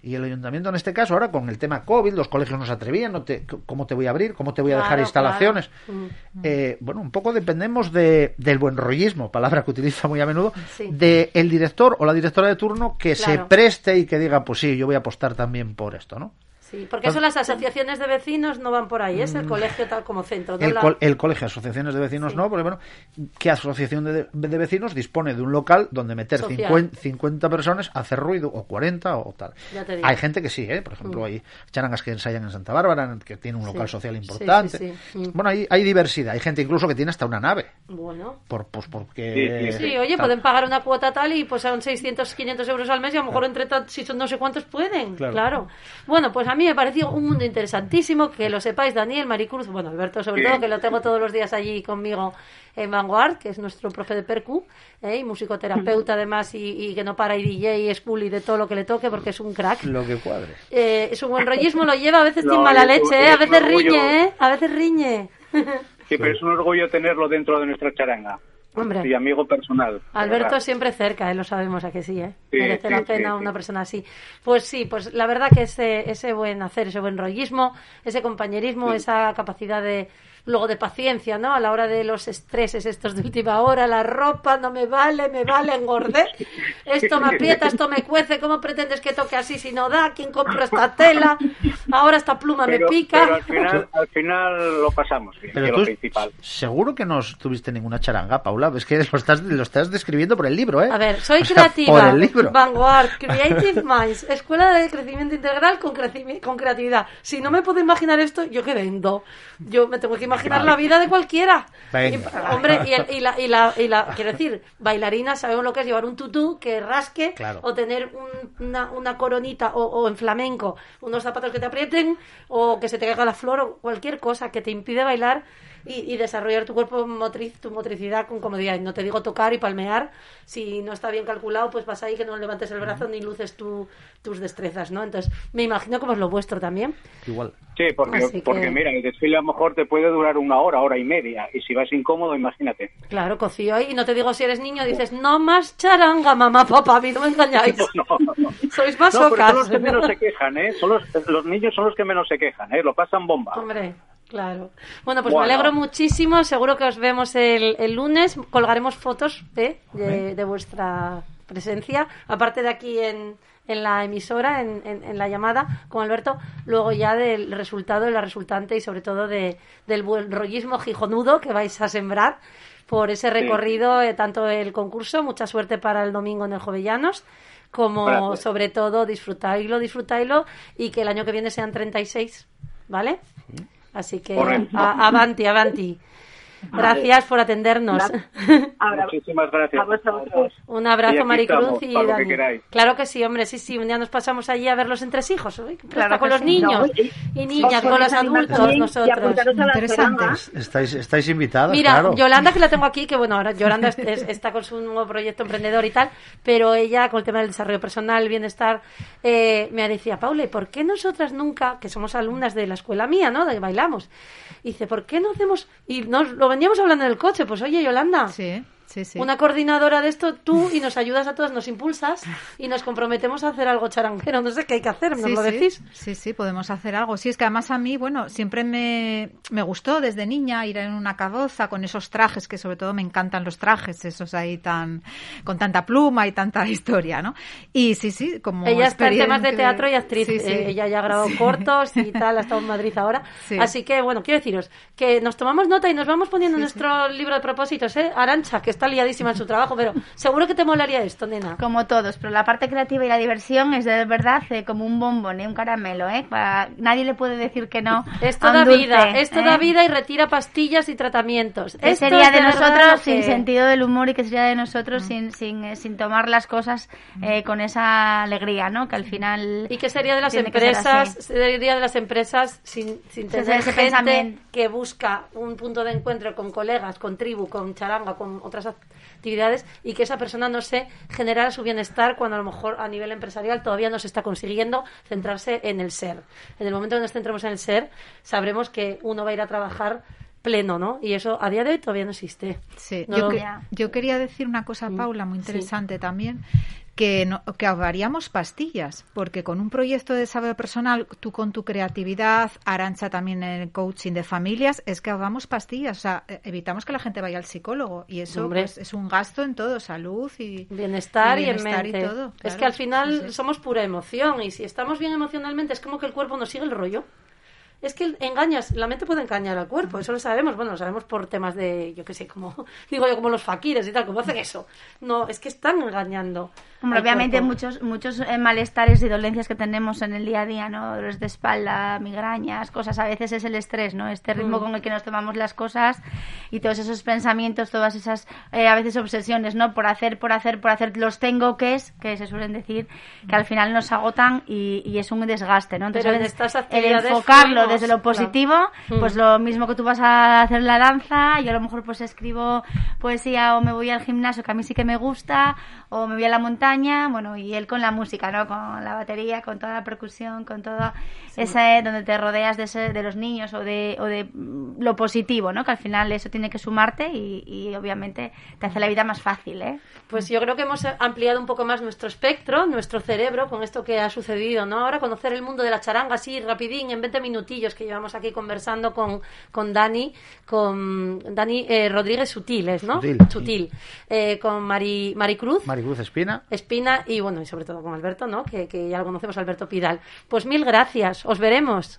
Y el ayuntamiento en este caso, ahora con el tema COVID, los colegios no se atrevían, no te, ¿cómo te voy a abrir? ¿Cómo te voy a dejar Claro, instalaciones? claro. Mm. Eh, bueno, un poco dependemos de, del buen rollismo, palabra que utiliza muy a menudo, Sí. de el director o la directora de turno que se preste y que diga, pues sí, yo voy a apostar también por esto, ¿no? Sí, porque eso las asociaciones de vecinos no van por ahí, es el colegio tal como centro. Mm. El, la- col- el colegio, asociaciones de vecinos Sí. no, porque bueno, ¿qué asociación de, de vecinos dispone de un local donde meter Social. 50, 50 personas, hacer ruido, o 40 o tal? Ya te digo. Hay gente que sí, ¿eh? por ejemplo, Mm. hay charangas que ensayan en Santa Bárbara, que tiene un Sí. local social Sí, importante. sí, sí. Mm. Bueno, hay, hay diversidad, hay gente incluso que tiene hasta una nave, Bueno. por, pues porque... Sí, Sí, oye, tal. pueden pagar una cuota tal y pues son 600, 500 euros al mes y a lo mejor entre si son no sé cuántos pueden. Claro. Claro. Bueno, pues a mí me pareció un mundo interesantísimo, que lo sepáis, Daniel, Maricruz, bueno, Alberto sobre Sí. todo, que lo tengo todos los días allí conmigo en Vanguard, que es nuestro profe de percu, ¿eh? y musicoterapeuta además, y, y que no para, y DJ, y school y de todo lo que le toque, porque es un crack. Lo que cuadre. Eh, su buen rollismo lo lleva a veces No, sin mala leche, ¿eh? a veces riñe, ¿eh? a veces riñe. Sí, pero es un orgullo tenerlo dentro de nuestra charanga. Hombre. Y amigo personal. Alberto siempre cerca, ¿eh? lo sabemos a que sí, ¿eh? Sí, merece sí, la pena sí. una persona así. Pues sí, pues la verdad que ese, ese buen hacer, ese buen rollismo, ese compañerismo, esa capacidad de luego de paciencia, ¿no? A la hora de los estreses estos de última hora, la ropa no me vale, me vale, engordé, esto me aprieta, esto me cuece, ¿cómo pretendes que toque así si no da? ¿Quién compra esta tela? Ahora esta pluma Pero, me pica. pero al, final, al final lo pasamos bien, que Pero es tú, lo principal. seguro que no tuviste ninguna charanga, Paula. Es que lo estás, lo estás describiendo por el libro, ¿eh? A ver, soy O sea, creativa. Por el libro. Vanguard, Creative Minds, Escuela de Crecimiento Integral con, creci- con creatividad. Si no me puedo imaginar esto, ¿yo qué vendo? Yo me tengo que imaginar imaginar la vida de cualquiera. Venga. Hombre, y, el- y la, y, la, y la- quiero decir, bailarinas sabemos lo que es llevar un tutú que rasque Claro. o tener un- una, una coronita o, o en flamenco unos zapatos que te aprieten o que se te caiga la flor o cualquier cosa que te impide bailar y, y desarrollar tu cuerpo motriz, tu motricidad con comodidad. Y no te digo tocar y palmear, si no está bien calculado, pues vas ahí que no levantes el brazo ni luces tu- tus destrezas, ¿no? Entonces, me imagino como es lo vuestro también. Igual. Sí, porque, que- porque mira, el desfile a lo mejor te puede durar una hora, hora y media. Y si vas incómodo, imagínate. Claro, cocío ahí. Y no te digo si eres niño, dices, no más charanga, mamá, papá, a mí no me engañáis. No, no, no. Sois No, pero son los que menos se quejan, ¿eh? Son los, los niños son los que menos se quejan, ¿eh? Lo pasan bomba. Hombre, claro. Bueno, pues Bueno. me alegro muchísimo. Seguro que os vemos el, el lunes. Colgaremos fotos ¿eh? de, de vuestra presencia. Aparte de aquí en, en la emisora, en, en- en la llamada con Alberto. Luego ya del resultado, de la resultante y sobre todo de, del buen rollismo gijonudo que vais a sembrar por ese recorrido, eh, tanto el concurso. Mucha suerte para el domingo en el Jovellanos. Como Gracias. sobre todo disfrutáislo, disfrutáislo y que el año que viene sean 36, ¿vale? Así que a- avanti, avanti. Gracias por atendernos. Ahora, Muchísimas gracias. a vosotros. Un abrazo, Maricruz y que Dani. Claro que sí, hombre, sí, sí. Un día nos pasamos allí a ver los entresijos. Qué Claro con los sí. niños No, y- y niñas, con los adultos, nosotros. apuntaros a la Interesante. charanga. Estáis, estáis invitadas, Mira, claro. Yolanda, que la tengo aquí, que bueno, ahora Yolanda es- es- está con su nuevo proyecto emprendedor y tal, pero ella con el tema del desarrollo personal, el bienestar, eh, me decía, Paula, ¿y por qué nosotras nunca, que somos alumnas de la escuela mía, ¿no? De que bailamos, dice, ¿por qué no hacemos, y nos lo veníamos hablando en el coche, pues oye, Yolanda, Sí, sí, sí. una coordinadora de esto, tú, y nos ayudas a todas, nos impulsas y nos comprometemos a hacer algo charanguero, no sé qué hay que hacer, ¿nos Sí, lo decís? Sí, sí, podemos hacer algo. Sí, es que además a mí, bueno, siempre me, me gustó desde niña ir en una caboza con esos trajes, que sobre todo me encantan los trajes, esos ahí tan, con tanta pluma y tanta historia, ¿no? Y sí, sí, como Ella está en temas de teatro y actriz. Eh, ella ya ha grabado cortos y tal, ha estado en Madrid ahora. Sí. Así que, bueno, quiero deciros que nos tomamos nota y nos vamos poniendo nuestro libro de propósitos, ¿eh? Arancha, que está liadísima en su trabajo, pero seguro que te molaría esto, nena. Como todos, pero la parte creativa y la diversión es de verdad eh, como un bombón, ¿eh? un caramelo. ¿eh? Pa- Nadie le puede decir que no. Esto da dulce, vida, esto ¿eh? da vida y retira pastillas y tratamientos. ¿Qué Esto sería de nosotros sin que- sentido del humor y que sería de nosotros sin, sin, eh, sin tomar las cosas eh, con esa alegría, ¿no? Que al final... ¿Y qué sería de las empresas? Sería de las empresas sin, sin tener ese gente pensamiento. que busca un punto de encuentro con colegas, con tribu, con charanga, con otras actividades y que esa persona no se generara su bienestar cuando a lo mejor a nivel empresarial todavía no se está consiguiendo centrarse en el ser. En el momento que nos centremos en el ser, sabremos que uno va a ir a trabajar pleno, ¿no? Y eso a día de hoy todavía no existe. Sí, No yo, lo- que- yo quería decir una cosa, Paula, muy interesante también, que, no, que ahorraríamos pastillas, porque con un proyecto de desarrollo personal, tú con tu creatividad, Arancha también en el coaching de familias, es que ahorramos pastillas, o sea, eh, evitamos que la gente vaya al psicólogo y eso pues, es un gasto en todo, salud y Bienestar y, bienestar en y mente. todo, es que al final Sí, sí. somos pura emoción y si estamos bien emocionalmente es como que el cuerpo nos sigue el rollo. Es que engañas, la mente puede engañar al cuerpo, eso lo sabemos, bueno, lo sabemos por temas de, yo qué sé, como, digo yo, como los faquires y tal, ¿cómo hacen eso? No, es que están engañando. Hombre, obviamente cuerpo. muchos muchos eh, malestares y dolencias que tenemos en el día a día, ¿no? Dolores de espalda, migrañas, cosas. A veces es el estrés, ¿no? Este ritmo Mm. con el que nos tomamos las cosas y todos esos pensamientos, todas esas, eh, a veces obsesiones, ¿no? Por hacer, por hacer, por hacer, los tengo que es, que se suelen decir, que al final nos agotan y, y es un desgaste, ¿no? Pero a en veces estas el enfocarlo desde lo positivo, Mm. pues lo mismo que tú vas a hacer la danza, yo a lo mejor pues escribo poesía o me voy al gimnasio, que a mí sí que me gusta, o me voy a la montaña, bueno, y él con la música, ¿no? Con la batería, con toda la percusión, con todo ese donde te rodeas de, ese- de los niños o de, o de mm, lo positivo, ¿no? Que al final eso tiene que sumarte y, y obviamente te hace la vida más fácil, ¿eh? Pues yo creo que hemos ampliado un poco más nuestro espectro, nuestro cerebro, con esto que ha sucedido, ¿no? Ahora conocer el mundo de la charanga así, rapidín, en 20 minutillos que llevamos aquí conversando con, con Dani, con Dani eh, Rodríguez Sutiles, ¿no? Sutil. Eh, con Mari, Maricruz. Maricruz Espina. Espina y bueno, y sobre todo con Alberto, ¿no? Que, que ya lo conocemos, Alberto Pidal. Pues mil gracias, os veremos.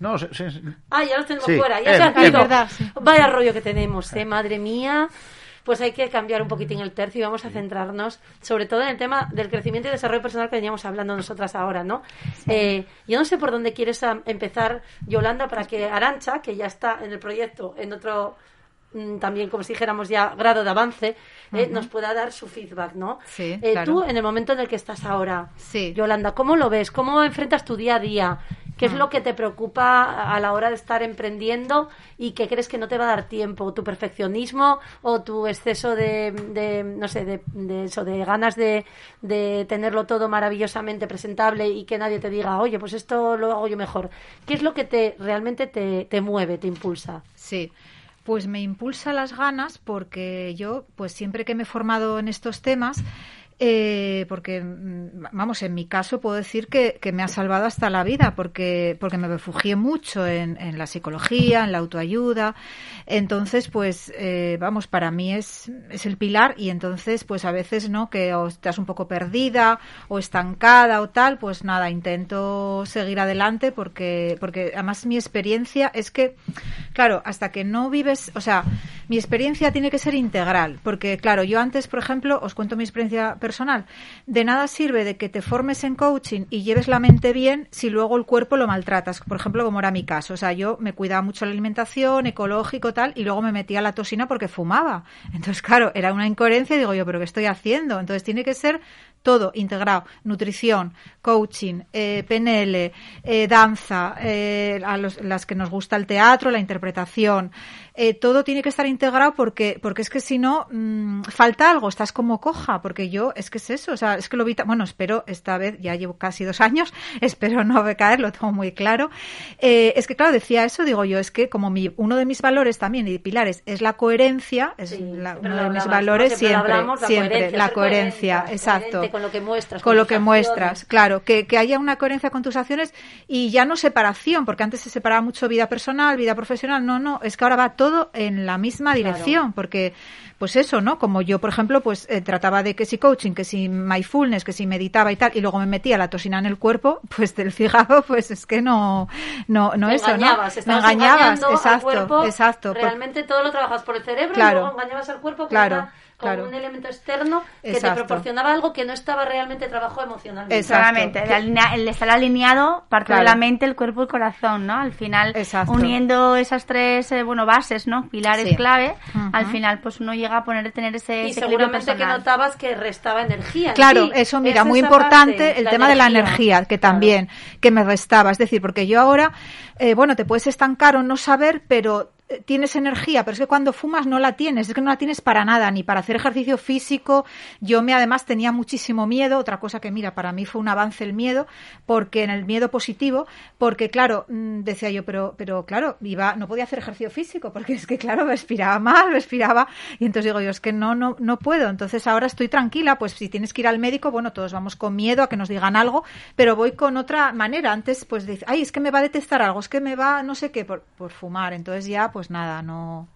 No, sí. Ah, ya los tenemos Sí, fuera, ya eh, se han eh, sí. Vaya rollo que tenemos, ¿eh? Madre mía. Pues hay que cambiar un poquitín el tercio y vamos a centrarnos sobre todo en el tema del crecimiento y desarrollo personal que veníamos hablando nosotras ahora, ¿no? Eh, yo no sé por dónde quieres empezar, Yolanda, para que Arancha, que ya está en el proyecto, en otro mm, también, como si dijéramos ya, grado de avance, eh, nos pueda dar su feedback, ¿no? Sí, Eh, claro. Tú, en el momento en el que estás ahora, Sí. Yolanda, ¿cómo lo ves? ¿Cómo enfrentas tu día a día? ¿Qué es Mm. lo que te preocupa a la hora de estar emprendiendo y que crees que no te va a dar tiempo? ¿Tu perfeccionismo o tu exceso de, de, no sé, de, de eso, de ganas de, de tenerlo todo maravillosamente presentable y que nadie te diga, oye, pues esto lo hago yo mejor? ¿Qué es lo que te realmente te, te mueve, te impulsa? Sí. Pues me impulsa las ganas porque yo, pues siempre que me he formado en estos temas, eh, porque, mm, vamos, en mi caso puedo decir que, que me ha salvado hasta la vida, porque, porque me refugié mucho en, la psicología, en la autoayuda. Entonces, pues, eh, vamos, para mí es, es el pilar y entonces, pues a veces, ¿no? Que o estás un poco perdida o estancada o tal, pues nada, intento seguir adelante porque, porque además mi experiencia es que, claro, hasta que no vives, o sea, mi experiencia tiene que ser integral, porque claro, yo antes, por ejemplo, os cuento mi experiencia personal, de nada sirve de que te formes en coaching y lleves la mente bien si luego el cuerpo lo maltratas, por ejemplo, como era mi caso, o sea, yo me cuidaba mucho la alimentación, ecológico, tal, y luego me metía la tosina porque fumaba. Entonces, claro, era una incoherencia y digo yo, pero ¿qué estoy haciendo? Entonces tiene que ser todo integrado, nutrición, coaching, eh, PNL, eh, danza, eh, a los- las que nos gusta el teatro, la interpretación, eh, todo tiene que estar integrado porque, porque es que si no, mm, falta algo, estás como coja, porque yo, es que es eso, o sea, es que lo vi, bueno, espero esta vez, ya llevo casi dos años, espero no caer, lo tengo muy claro. Eh, es que claro, decía eso, digo yo, es que como mi, uno de mis valores también y pilares es la coherencia, es Sí, la- uno de mis valores Siempre hablamos, la siempre, coherencia, la coherencia, exacto con lo que muestras, con con lo que acciones. muestras, claro, que, que haya una coherencia con tus acciones y ya no separación, porque antes se separaba mucho vida personal, vida profesional, no, no, es que ahora va todo en la misma dirección, porque pues eso, ¿no? Como yo, por ejemplo, pues eh, trataba de que si coaching, que si mindfulness, que si meditaba y tal, y luego me metía la toxina en el cuerpo, pues del fígado, pues es que no, no, no eso, ¿no? engañabas, Me estabas engañabas, al exacto, cuerpo, exacto. por- Realmente todo lo trabajas por el cerebro Claro. y luego engañabas al cuerpo Claro, una- con un elemento externo que te proporcionaba algo que no estaba realmente trabajado emocionalmente. Exacto. Solamente, el, alinea- el estar alineado parte Claro. de la mente, el cuerpo y el corazón, ¿no? Al final, Exacto. uniendo esas tres, eh, bueno, bases, ¿no? Pilares Sí. clave, al final, pues uno llega a poner, tener ese, Y ese seguramente que notabas que restaba energía. en Claro, eso, mira, Es muy importante parte, el tema de la energía, que Claro. también, que me restaba. Es decir, porque yo ahora, eh, bueno, te puedes estancar o no saber, pero tienes energía, pero es que cuando fumas no la tienes, es que no la tienes para nada, ni para hacer ejercicio físico. Yo me además tenía muchísimo miedo, otra cosa que mira, para mí fue un avance el miedo, porque en el miedo positivo, porque claro, mm, decía yo, pero, pero claro, iba, no podía hacer ejercicio físico, porque es que claro, respiraba mal, respiraba, y entonces digo yo, es que no, no, no puedo. Entonces ahora estoy tranquila, pues si tienes que ir al médico, bueno, todos vamos con miedo a que nos digan algo, pero voy con otra manera. Antes, pues dice, ay, es que me va a detectar algo, es que me va, no sé qué, por, por fumar. Entonces ya, pues nada, no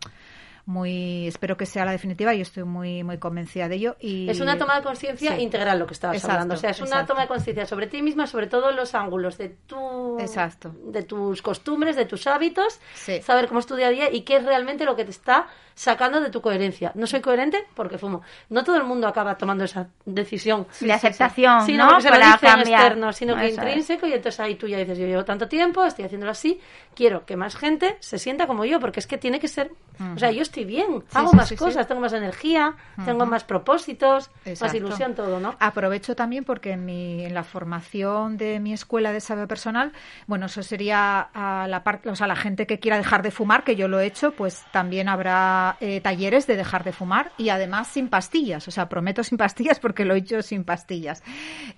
muy espero que sea la definitiva yo estoy muy muy convencida de ello y Es una toma de conciencia Sí. integral lo que estabas Exacto, hablando. O sea, es una toma de conciencia sobre ti misma, sobre todos los ángulos de tu, Exacto. de tus costumbres, de tus hábitos, Sí. saber cómo es tu día a día y qué es realmente lo que te está sacando de tu coherencia. No soy coherente porque fumo. No todo el mundo acaba tomando esa decisión. de aceptación, Sí, ¿no? no, se lo Para cambiar. externo, sino que es. intrínseco y entonces ahí tú ya dices, yo llevo tanto tiempo, estoy haciéndolo así, quiero que más gente se sienta como yo, porque es que tiene que ser, o sea, yo estoy bien, hago más cosas, tengo más energía, tengo más propósitos, más ilusión, todo, ¿no? Aprovecho también porque en, mi, en la formación de mi escuela de desarrollo personal, bueno, eso sería a la parte, o sea, la gente que quiera dejar de fumar, que yo lo he hecho, pues también habrá eh, talleres de dejar de fumar y además sin pastillas, o sea, prometo sin pastillas porque lo he hecho sin pastillas.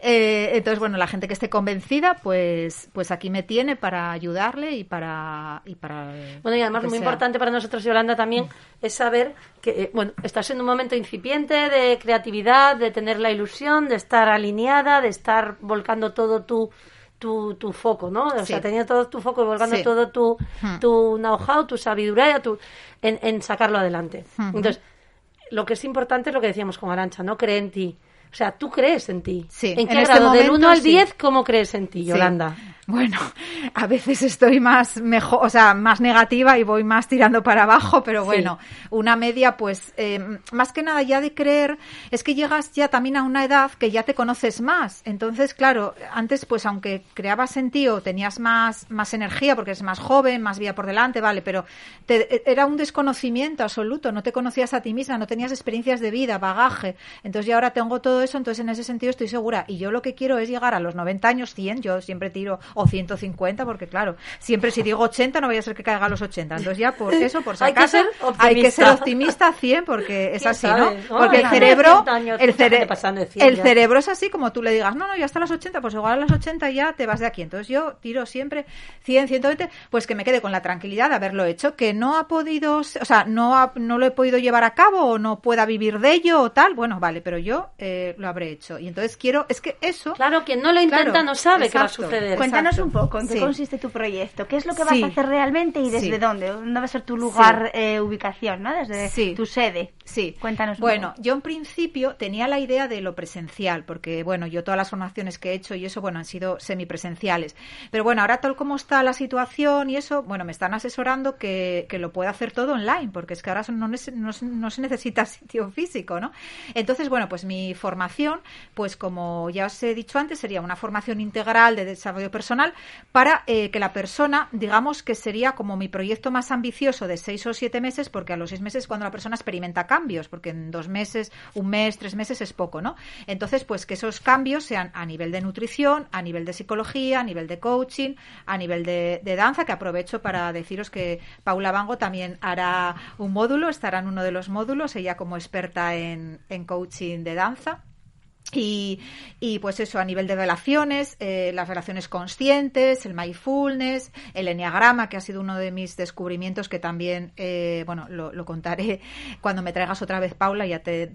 Eh, entonces, bueno, la gente que esté convencida, pues, pues aquí me tiene para ayudarle y para, y para Bueno, y además muy sea. importante para nosotros, Yolanda, también es saber que, eh, bueno, estás en un momento incipiente de creatividad, de tener la ilusión, de estar alineada, de estar volcando todo tu, tu, tu foco, ¿no? O Sí. sea, teniendo todo tu foco y volcando Sí. todo tu, Hmm. tu know-how, tu sabiduría tu, en, en sacarlo adelante. Ujú. Entonces, lo que es importante es lo que decíamos con Arancha, ¿no? Cree en ti. O sea, tú crees en ti. Sí, ¿En qué en este grado? Del momento, 1 al sí. 10, ¿cómo crees en ti, Sí. Bueno, a veces estoy más mejor, o sea, más negativa y voy más tirando para abajo, pero bueno, una media, pues, eh, más que nada ya de creer, es que llegas ya también a una edad que ya te conoces más. Entonces, claro, antes, pues, aunque creabas en ti o tenías más, más energía porque eres más joven, más vida por delante, vale, pero era un desconocimiento absoluto, no te conocías a ti misma, no tenías experiencias de vida, bagaje. Entonces, ya ahora tengo todo eso, entonces en ese sentido estoy segura. Y yo lo que quiero es llegar a los 90 años, 100, yo siempre tiro, o 150, porque claro, siempre si digo 80 no voy a ser que caiga a los 80. Entonces ya por eso, por si hay acaso, que hay que ser optimista 100 porque es así, ¿no? Porque el cerebro, el, el cerebro es así como tú le digas, no, no, ya hasta las 80, pues igual a las 80 ya te vas de aquí. Entonces yo tiro siempre 100, 120, pues que me quede con la tranquilidad de haberlo hecho, que no ha podido, o sea, no, no lo he podido llevar a cabo o no pueda vivir de ello o tal, bueno, vale, pero yo eh, lo habré hecho. Y entonces quiero, es que eso... Claro, quien no lo intenta no sabe qué va a suceder. Cuéntanos un poco en qué consiste tu proyecto, qué es lo que vas a hacer realmente y desde dónde, dónde va a ser tu lugar, eh, ubicación, ¿no? Desde tu sede. Sí. Cuéntanos un Bueno, yo en principio tenía la idea de lo presencial, porque bueno, yo todas las formaciones que he hecho y eso, bueno, han sido semipresenciales. Pero bueno, ahora tal como está la situación y eso, bueno, me están asesorando que, que lo pueda hacer todo online, porque es que ahora no, no, se necesita sitio físico, ¿no? Entonces, bueno, pues mi formación, pues como ya os he dicho antes, sería una formación integral de desarrollo personal para eh, que la persona, digamos que sería como mi proyecto más ambicioso de seis o siete meses, porque a los seis meses cuando la persona experimenta cambios, porque en dos meses, un mes, tres meses es poco, ¿no? Entonces, pues que esos cambios sean a nivel de nutrición, a nivel de psicología, a nivel de coaching, a nivel de, danza, que aprovecho para deciros que Paula Bango también hará un módulo, estará en uno de los módulos, ella como experta en coaching de danza. Y, y, pues eso, a nivel de relaciones, eh, las relaciones conscientes, el mindfulness, el enneagrama, que ha sido uno de mis descubrimientos que también, eh, bueno, lo, contaré cuando me traigas otra vez, Paula, ya te, en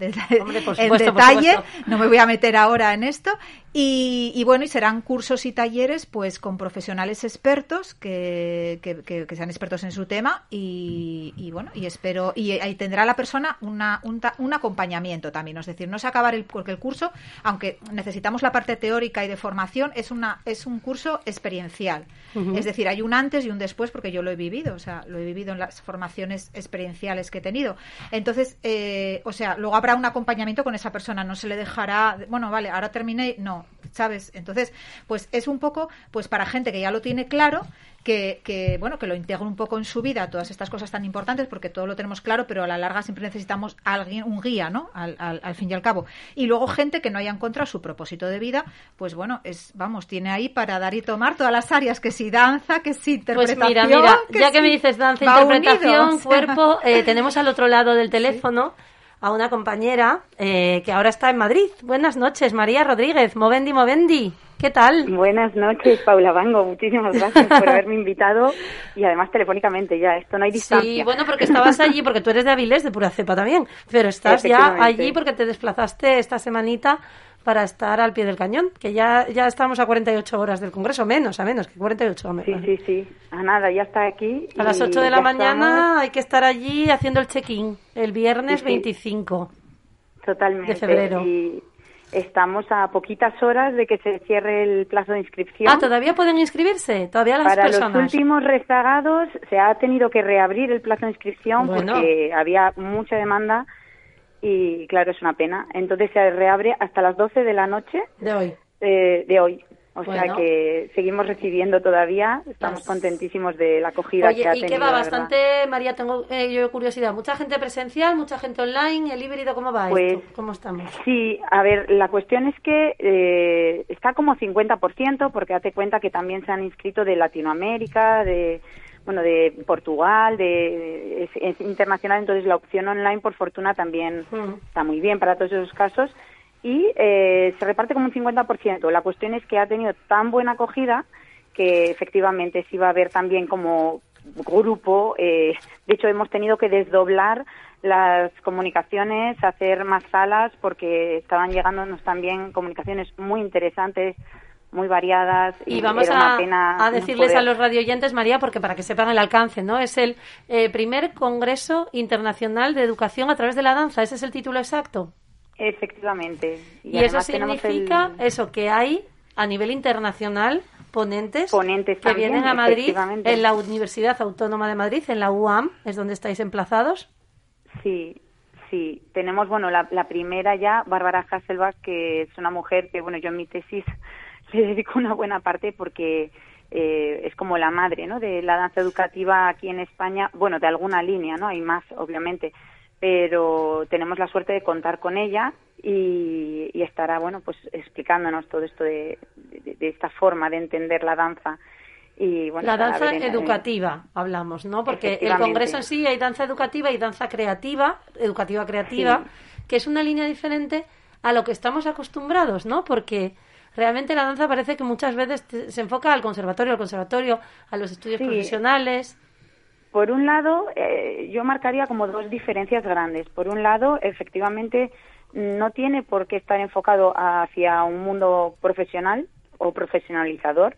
detalle, no me voy a meter ahora en esto. Y, bueno, y serán cursos y talleres pues con profesionales expertos que, que, sean expertos en su tema y, bueno, y espero, y ahí tendrá la persona una, un, un acompañamiento también, es decir, no es acabar el, porque el curso aunque necesitamos la parte teórica y de formación, es, una, es un curso experiencial. Es decir, hay un antes y un después porque yo lo he vivido, o sea, lo he vivido en las formaciones experienciales que he tenido. Entonces, eh, o sea, luego habrá un acompañamiento con esa persona, no se le dejará, bueno, vale, ahora terminé, no, ¿sabes? Entonces, pues es un poco, pues para gente que ya lo tiene claro, que, bueno, que lo integre un poco en su vida, todas estas cosas tan importantes, porque todo lo tenemos claro, pero a la larga siempre necesitamos alguien, un guía, ¿no? Al, al, fin y al cabo. Y luego gente que no haya encontrado su propósito de vida, pues bueno, es, vamos, tiene ahí para dar y tomar todas las áreas, que si danza, que si interpretación. Pues mira, mira, ya que me dices danza, interpretación, cuerpo, eh, tenemos al otro lado del teléfono. A una compañera eh, que ahora está en Madrid. Buenas noches, María Rodríguez, Movendi Movendi. ¿Qué tal? Buenas noches, Paula Bango. Muchísimas gracias por haberme invitado y además telefónicamente ya. Esto no hay distancia. Sí, bueno, porque estabas allí, porque tú eres de Avilés, de pura cepa también, pero estás ya allí porque te desplazaste esta semanita para estar al pie del cañón, que ya, ya estamos a 48 horas del Congreso, menos, a menos que 48 horas. Sí, sí, sí. A nada, ya está aquí. A las 8 de la mañana hay que estar allí haciendo el check-in, el viernes 25 Totalmente. de febrero. Y Estamos a poquitas horas de que se cierre el plazo de inscripción. Ah, ¿todavía pueden inscribirse? ¿Todavía las Para los últimos rezagados se ha tenido que reabrir el plazo de inscripción porque había mucha demanda y claro, es una pena. Entonces se reabre hasta las 12 de la noche. De hoy. Eh, de hoy. O sea que seguimos recibiendo todavía, estamos pues contentísimos de la acogida que ha tenido. Y que va bastante, María, tengo eh, yo curiosidad, mucha gente presencial, mucha gente online, el híbrido, ¿cómo va pues, ¿Cómo estamos? Sí, a ver, la cuestión es que eh, está como 50%, porque date cuenta que también se han inscrito de Latinoamérica, de bueno, de Portugal, de, es, internacional, entonces la opción online, por fortuna, también mm. está muy bien para todos esos casos y eh, se reparte como un 50%. La cuestión es que ha tenido tan buena acogida que efectivamente sí va a haber también como grupo. Eh, de hecho, hemos tenido que desdoblar las comunicaciones, hacer más salas porque estaban llegándonos también comunicaciones muy interesantes muy variadas y, vamos a, a, decirles a los radioyentes María porque para que sepan el alcance no es el eh, primer congreso internacional de educación a través de la danza ese es el título exacto Efectivamente. Y, eso significa eso, que hay a nivel internacional ponentes, Ponentes que también, vienen a Madrid, en la Universidad Autónoma de Madrid, en la UAM, es donde estáis emplazados. Sí, sí. Tenemos, bueno, la, la primera ya, Bárbara Hasselbach, que es una mujer que, bueno, yo en mi tesis le dedico una buena parte porque eh, es como la madre, ¿no? De la danza educativa aquí en España, bueno, de alguna línea, ¿no? Hay más, obviamente, pero tenemos la suerte de contar con ella y, y estará, bueno, pues explicándonos todo esto de, de, de esta forma de entender la danza. Y, bueno, la danza en- educativa, hablamos, ¿no? Porque el congreso en sí hay danza educativa y danza creativa, educativa creativa, que es una línea diferente a lo que estamos acostumbrados, ¿no? Porque realmente la danza parece que muchas veces te- se enfoca al conservatorio, al conservatorio, a los estudios Sí. profesionales. Por un lado, eh, yo marcaría como dos diferencias grandes. Por un lado, efectivamente, no tiene por qué estar enfocado hacia un mundo profesional o profesionalizador,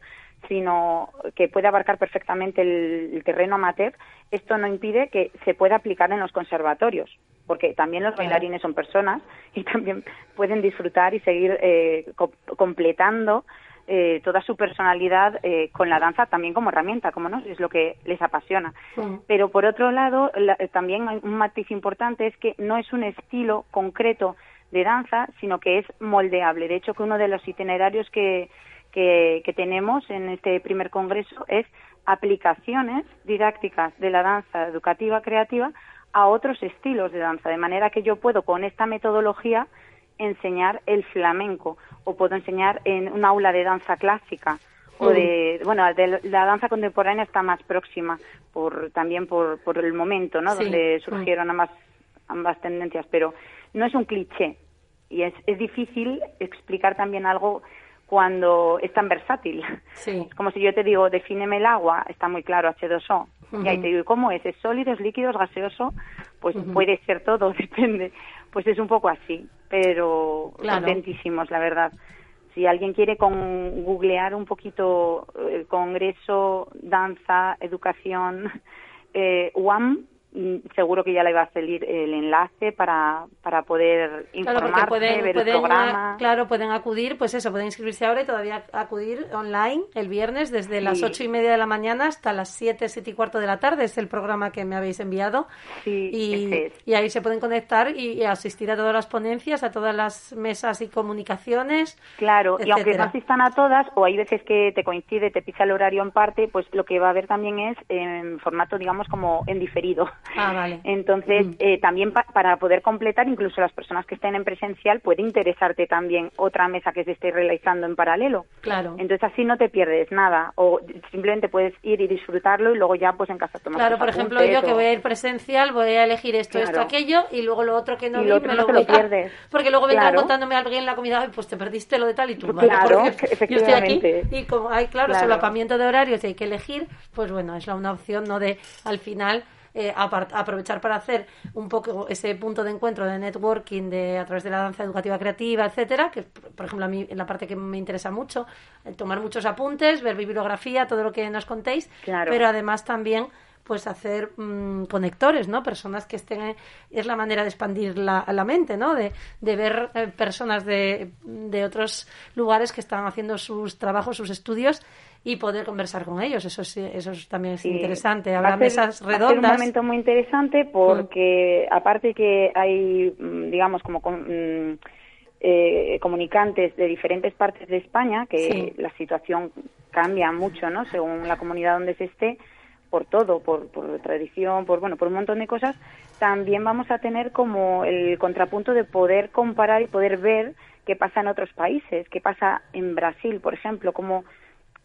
sino que puede abarcar perfectamente el, el terreno amateur. Esto no impide que se pueda aplicar en los conservatorios, porque también los bailarines son personas y también pueden disfrutar y seguir eh, co- completando eh, toda su personalidad eh, con la danza también como herramienta, como no, es lo que les apasiona. Pero por otro lado, la- eh, también hay un matiz importante es que no es un estilo concreto de danza, sino que es moldeable. De hecho, que uno de los itinerarios que, que, que tenemos en este primer congreso es aplicaciones didácticas de la danza educativa creativa a otros estilos de danza, de manera que yo puedo con esta metodología enseñar el flamenco o puedo enseñar en un aula de danza clásica o de bueno de la danza contemporánea está más próxima por también por, por el momento no Sí. donde surgieron ambas ambas tendencias pero no es un cliché y es, es difícil explicar también algo cuando es tan versátil. Sí. es como si yo te digo defíneme el agua está muy claro H2O y ahí te digo ¿y cómo es es sólidos líquidos gaseoso pues puede ser todo depende. Pues es un poco así pero Claro. contentísimos la verdad. Si alguien quiere con googlear un poquito eh, Congreso, Danza, Educación, eh, UAM, seguro que ya le va a salir el enlace para, para poder Claro, informarse, pueden, ver pueden, el programa. ah, claro, pueden acudir, pues eso, pueden inscribirse ahora y todavía acudir online el viernes desde las ocho y media de la mañana hasta las siete, siete y cuarto de la tarde. Es el programa que me habéis enviado. Sí, y, es. y ahí se pueden conectar y, y asistir a todas las ponencias, a todas las mesas y comunicaciones. Claro, y aunque no asistan a todas, o hay veces que te coincide, te pisa el horario en parte, pues lo que va a haber también es en formato, digamos, como en diferido. Ah, vale. Entonces, Mm. eh, también pa- para poder completar, incluso las personas que estén en presencial, puede interesarte también otra mesa que se esté realizando en paralelo. Claro. Entonces, así no te pierdes nada, o simplemente puedes ir y disfrutarlo y luego ya, pues en casa tomar Claro, por ejemplo, yo que voy a ir presencial, voy a elegir esto, esto, Claro. aquello, y luego lo otro que no Y vi lo otro me no lo te lo a- pierdes. Porque luego vendrá Claro. contándome alguien en la comida, "Ay, pues te perdiste lo de tal y tú, Claro, vale, yo estoy aquí efectivamente. y como hay, claro, Claro. solapamiento de horarios y hay que elegir, pues bueno, es la una opción, ¿no? De al final eh, aprovechar para hacer un poco ese punto de encuentro de networking de a través de la danza educativa creativa, etcétera, que por ejemplo a mí en la parte que me interesa mucho, eh, tomar muchos apuntes, ver bibliografía, todo lo que nos contéis, Claro. pero además también pues hacer mm, conectores, ¿no? Personas que estén... Es la manera de expandir la, la mente, ¿no? De, de ver eh, personas de, de otros lugares que están haciendo sus trabajos, sus estudios y poder conversar con ellos. Eso, sí, eso es- también es Sí. interesante. Habrá a ser- mesas redondas. Mm. un momento muy interesante porque aparte que hay, mm, digamos, como con- mm, eh, comunicantes de diferentes partes de España, que Sí. la situación cambia mucho, ¿no? Según la comunidad donde se esté, por todo, por, por tradición, por bueno, por un montón de cosas, también vamos a tener como el contrapunto de poder comparar y poder ver qué pasa en otros países, qué pasa en Brasil, por ejemplo, cómo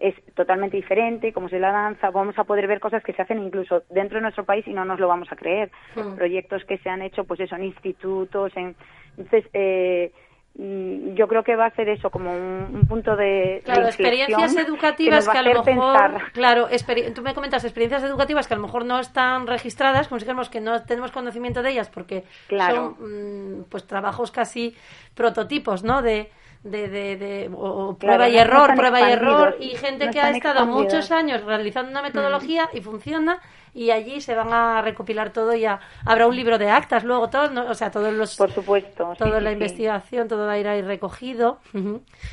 es totalmente diferente, cómo se la danza, vamos a poder ver cosas que se hacen incluso dentro de nuestro país y no nos lo vamos a creer. Mm. Proyectos que se han hecho, pues eso, en institutos, en... Entonces, eh, mm, yo creo que va a ser eso, como un, un punto de, Claro, experiencias educativas que, a lo mejor, pensar. claro, tú me comentas experiencias educativas que a lo mejor no están registradas, consideramos que no tenemos conocimiento de ellas porque Claro. son mm, pues trabajos casi prototipos, ¿no? De, de, de, de o prueba y error, prueba y error, y gente que ha estado muchos años realizando una metodología y funciona, y allí se van a recopilar todo y habrá un libro de actas luego todo o sea todos los por supuesto toda la investigación todo va a ir ahí recogido.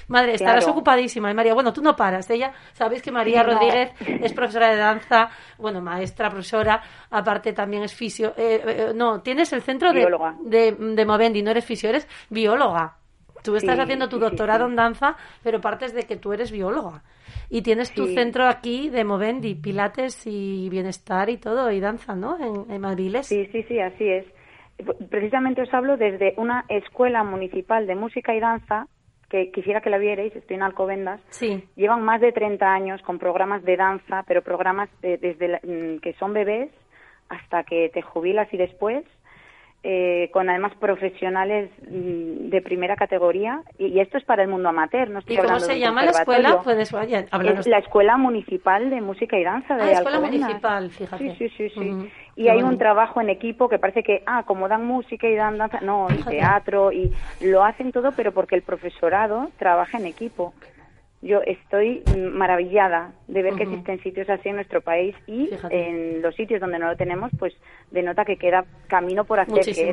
Madre estarás ocupadísima ¿eh, María bueno tú no paras ella sabéis que María Rodríguez es profesora de danza bueno maestra profesora aparte también es fisio eh, eh, no tienes el centro de, de, de Movendi no eres fisio eres bióloga Tú estás haciendo tu doctorado en danza, pero partes de que tú eres bióloga. Y tienes tu centro aquí de Movendi, Pilates y bienestar y todo, y danza, ¿no? En, en Madrid. Sí, sí, sí, así es. Precisamente os hablo desde una escuela municipal de música y danza que quisiera que la vierais, estoy en Alcobendas. Sí. Llevan más de 30 años con programas de danza, pero programas desde mm, que son bebés hasta que te jubilas y después eh, con además profesionales mm, de primera categoría y, esto es para el mundo amateur no estoy ¿Y cómo se llama la escuela? Puedes, es la escuela municipal de música y danza de ah, escuela municipal fíjate. sí sí sí, y hay un trabajo en equipo que parece que ah como dan música y dan danza no y teatro y lo hacen todo pero porque el profesorado trabaja en equipo yo estoy maravillada de ver que existen sitios así en nuestro país y en los sitios donde no lo tenemos, pues denota que queda camino por hacer, que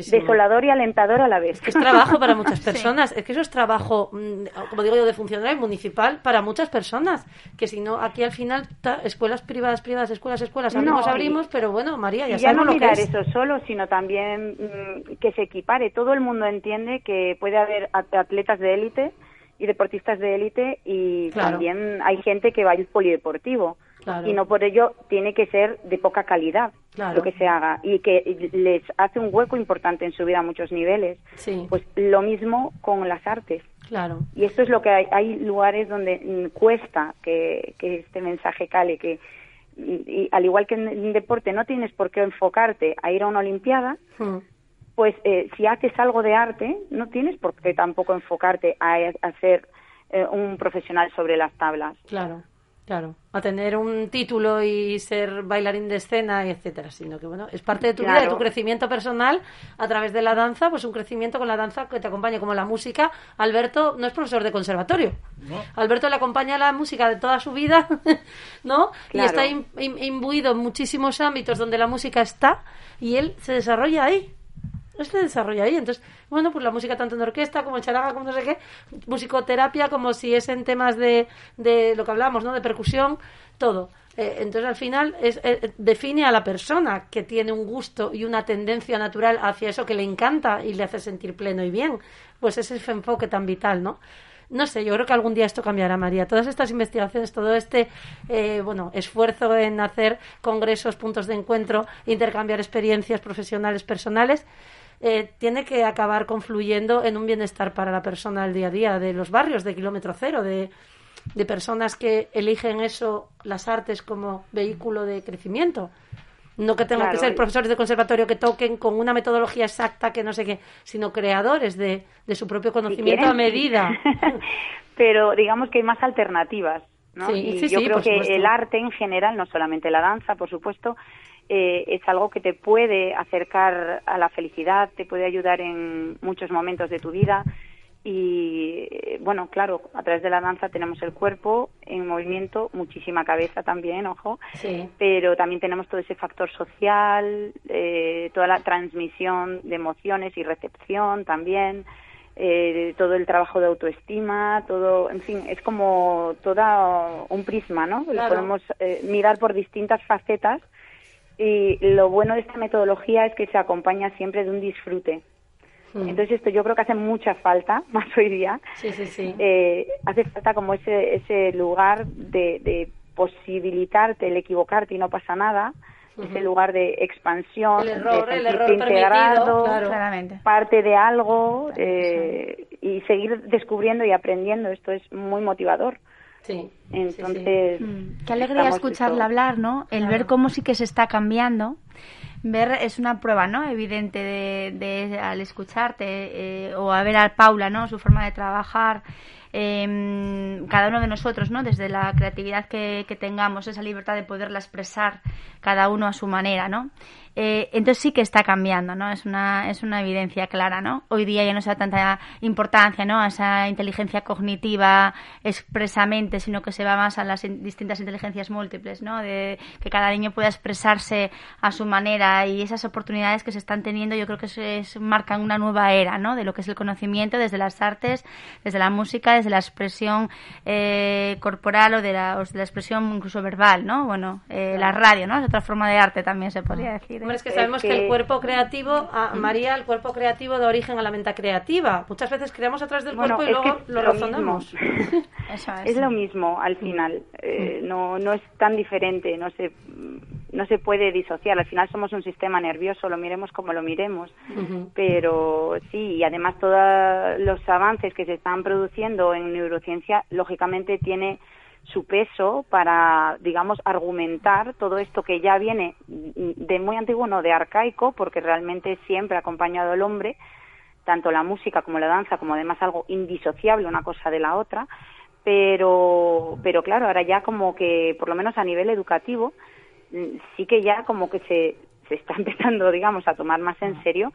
es desolador y alentador a la vez. Es, trabajo para muchas personas, es que eso es trabajo, mm, como digo yo, de funcionario municipal para muchas personas, que si no, aquí al final, escuelas privadas, privadas, escuelas, escuelas, abrimos, abrimos, pero bueno, María, ya, ya no mirar eso solo, sino también mm, que se equipare. Todo el mundo entiende que puede haber atletas de élite y deportistas de élite y también hay gente que va al polideportivo y no por ello tiene que ser de poca calidad lo que se haga y que les hace un hueco importante en su vida a muchos niveles. Pues lo mismo con las artes. Claro. Y esto es lo que hay, hay lugares donde cuesta que, este mensaje cale, que y, al igual que en deporte no tienes por qué enfocarte a ir a una olimpiada, hmm pues eh, si haces algo de arte, no tienes por qué tampoco enfocarte a, ser eh, un profesional sobre las tablas. Claro, claro. A tener un título y ser bailarín de escena, y etcétera, sino que bueno, es parte de tu vida, de tu crecimiento personal a través de la danza, pues un crecimiento con la danza que te acompaña como la música. Alberto no es profesor de conservatorio. Alberto le acompaña la música de toda su vida, ¿no? Y está imbuido en muchísimos ámbitos donde la música está y él se desarrolla ahí este desarrollo ahí. Entonces, bueno, pues la música tanto en orquesta como en charaga, como no sé qué, musicoterapia, como si es en temas de, de lo que hablamos, ¿no? De percusión, todo. Eh, entonces, al final, es, eh, define a la persona que tiene un gusto y una tendencia natural hacia eso que le encanta y le hace sentir pleno y bien. Pues ese es el enfoque tan vital, ¿no? no sé, yo creo que algún día esto cambiará, María. Todas estas investigaciones, todo este eh, bueno esfuerzo en hacer congresos, puntos de encuentro, intercambiar experiencias profesionales, personales, eh, tiene que acabar confluyendo en un bienestar para la persona del día a día, de los barrios de kilómetro cero, de, de personas que eligen eso, las artes, como vehículo de crecimiento. No que tengan que ser profesores de conservatorio que toquen con una metodología exacta que no sé qué, sino creadores de, de su propio conocimiento a medida. Pero digamos que hay más alternativas. ¿No? y yo creo que el arte en general, no solamente la danza, por supuesto, eh, es algo que te puede acercar a la felicidad, te puede ayudar en muchos momentos de tu vida. Y eh, bueno, claro, a través de la danza tenemos el cuerpo en movimiento, muchísima cabeza también, ojo, pero también tenemos todo ese factor social, eh, toda la transmisión de emociones y recepción también, todo el trabajo de autoestima, todo, en fin, es como todo un prisma, ¿no? Lo podemos mirar por distintas facetas y lo bueno de esta metodología es que se acompaña siempre de un disfrute. Mm. Entonces esto yo creo que hace mucha falta, más hoy día. Sí, sí, sí. Eh, hace falta como ese, ese lugar de, de posibilitarte el equivocarte y no pasa nada. Ese lugar de expansión, el error, de el error integrado, parte de algo eh, y seguir descubriendo y aprendiendo. Esto es muy motivador. Sí. Entonces. Mm. Qué alegría escucharla hablar, ¿no? El ver cómo sí que se está cambiando. Ver es una prueba, ¿no? Evidente de, al escucharte eh, o a ver a Paula, ¿no? Su forma de trabajar. Em, cada uno de nosotros, ¿no? Desde la creatividad que, que tengamos, esa libertad de poderla expresar cada uno a su manera, ¿no? Eh, entonces sí que está cambiando, ¿no? Es una, es una evidencia clara, ¿no? Hoy día ya no se da tanta importancia, ¿no? A esa inteligencia cognitiva expresamente, sino que se va más a las distintas inteligencias múltiples, ¿no? De que cada niño pueda expresarse a su manera y esas oportunidades que se están teniendo yo creo que se, marcan una nueva era, ¿no? De lo que es el conocimiento desde las artes, desde la música, desde la expresión eh, corporal o de, la, o de la expresión incluso verbal, ¿no? Bueno, eh, la radio, ¿no? Es otra forma de arte también se podría decir. Hombre, es que sabemos que... el cuerpo creativo, a María, el cuerpo creativo da origen a la mente creativa. Muchas veces creamos a través del cuerpo y luego lo, razonamos. es. lo mismo al final. Eh, no, no es tan diferente, no se, no se puede disociar. Al final somos un sistema nervioso, lo miremos como lo miremos. Pero sí, y además todos los avances que se están produciendo en neurociencia, lógicamente tiene su peso para, digamos, argumentar todo esto que ya viene de muy antiguo, no de arcaico, porque realmente siempre ha acompañado al hombre, tanto la música como la danza, como además algo indisociable una cosa de la otra, pero, pero claro, ahora ya como que, por lo menos a nivel educativo, sí que ya como que se, se está empezando, digamos, a tomar más en serio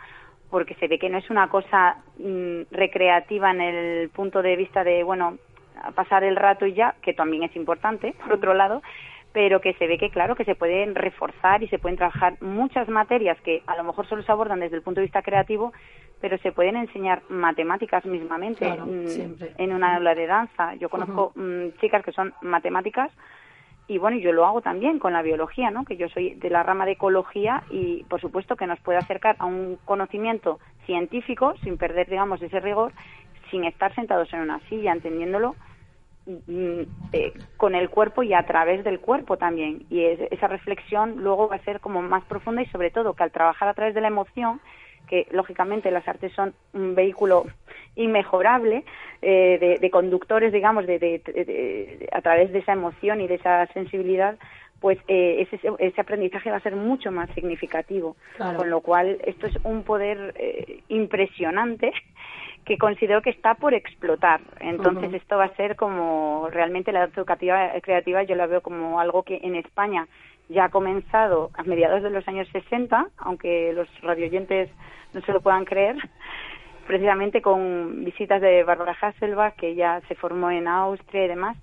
porque se ve que no es una cosa mm, recreativa en el punto de vista de, bueno, a pasar el rato y ya, que también es importante, por otro lado, pero que se ve que, claro, que se pueden reforzar y se pueden trabajar muchas materias que a lo mejor solo se abordan desde el punto de vista creativo, pero se pueden enseñar matemáticas mismamente mm, en una aula de danza. Yo conozco mm, chicas que son matemáticas y bueno, yo lo hago también con la biología, ¿no? Que yo soy de la rama de ecología y por supuesto que nos puede acercar a un conocimiento científico sin perder, digamos, ese rigor, sin estar sentados en una silla, entendiéndolo eh, con el cuerpo y a través del cuerpo también. Y esa reflexión luego va a ser como más profunda y sobre todo que al trabajar a través de la emoción, que lógicamente las artes son un vehículo inmejorable eh, de, conductores, digamos, de, a través de esa emoción y de esa sensibilidad, pues eh, ese, ese, aprendizaje va a ser mucho más significativo. Con lo cual, esto es un poder impresionante que considero que está por explotar. Entonces, esto va a ser como realmente la educativa creativa, yo la veo como algo que en España ya ha comenzado a mediados de los años 60, aunque los radioyentes no se lo puedan creer, precisamente con visitas de Barbara Hasselbach, que ya se formó en Austria y demás,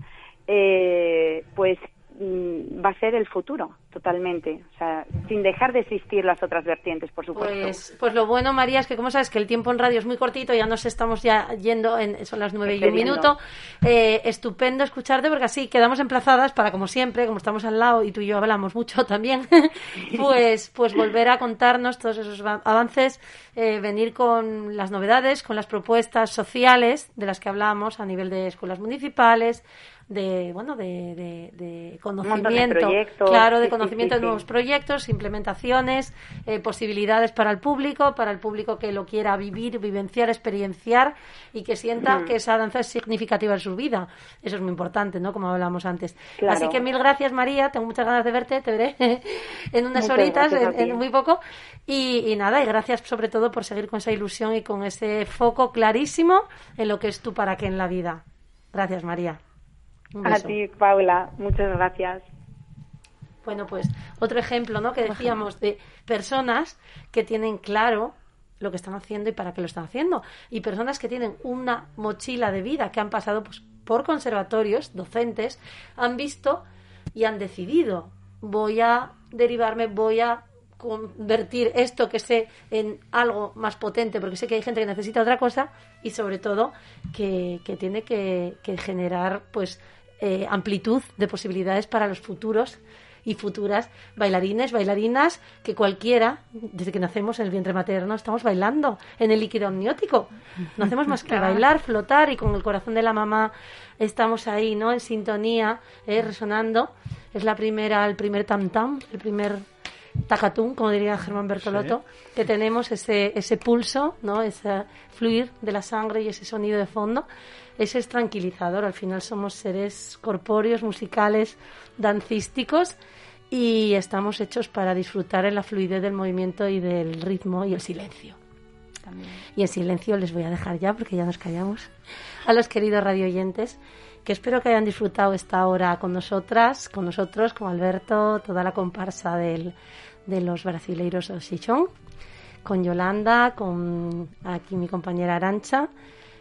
eh, pues va a ser el futuro totalmente, o sea, sin dejar de existir las otras vertientes, por supuesto. Pues, pues lo bueno, María, es que como sabes que el tiempo en radio es muy cortito, ya nos estamos ya yendo, en, son las nueve y un minuto, eh, estupendo escucharte porque así quedamos emplazadas para, como siempre, como estamos al lado y tú y yo hablamos mucho también, pues, pues volver a contarnos todos esos avances, eh, venir con las novedades, con las propuestas sociales de las que hablamos a nivel de escuelas municipales, de bueno de, de, conocimiento. claro de conocimiento de nuevos proyectos implementaciones eh, posibilidades para el público para el público que lo quiera vivir vivenciar experienciar y que sienta que esa danza es significativa en su vida. Eso es muy importante no como hablábamos antes. Así que mil gracias María. Tengo muchas ganas de verte. Te veré en unas horitas en, muy poco. Y, y nada y gracias sobre todo por seguir con esa ilusión y con ese foco clarísimo en lo que es tú para qué en la vida. Gracias María a ti, Paula. Muchas gracias. Bueno, pues otro ejemplo, ¿no? Que decíamos de personas que tienen claro lo que están haciendo y para qué lo están haciendo. Y personas que tienen una mochila de vida, que han pasado pues, por conservatorios, docentes, han visto y han decidido, voy a derivarme, voy a convertir esto que sé en algo más potente, porque sé que hay gente que necesita otra cosa y sobre todo que, tiene que, que generar pues eh, amplitud de posibilidades para los futuros y futuras bailarines, bailarinas, que cualquiera, desde que nacemos en el vientre materno, estamos bailando en el líquido amniótico. No hacemos más que bailar, flotar y con el corazón de la mamá estamos ahí, ¿no? En sintonía, eh, resonando. Es la primera, el primer tam tam, el primer tacatún, como diría Germán Bertolotto, que tenemos ese, ese pulso, ¿no? ese fluir de la sangre y ese sonido de fondo. Ese es tranquilizador. Al final somos seres corpóreos, musicales, dancísticos y estamos hechos para disfrutar en la fluidez del movimiento y del ritmo y el silencio. también. Y en silencio les voy a dejar ya porque ya nos callamos. A los queridos radioyentes, que espero que hayan disfrutado esta hora con nosotras, con nosotros, con Alberto, toda la comparsa del, de los brasileiros Xichón, con Yolanda, con aquí mi compañera Arancha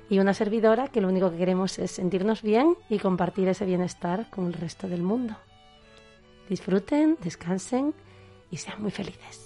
y una servidora que lo único que queremos es sentirnos bien y compartir ese bienestar con el resto del mundo. Disfruten, descansen y sean muy felices.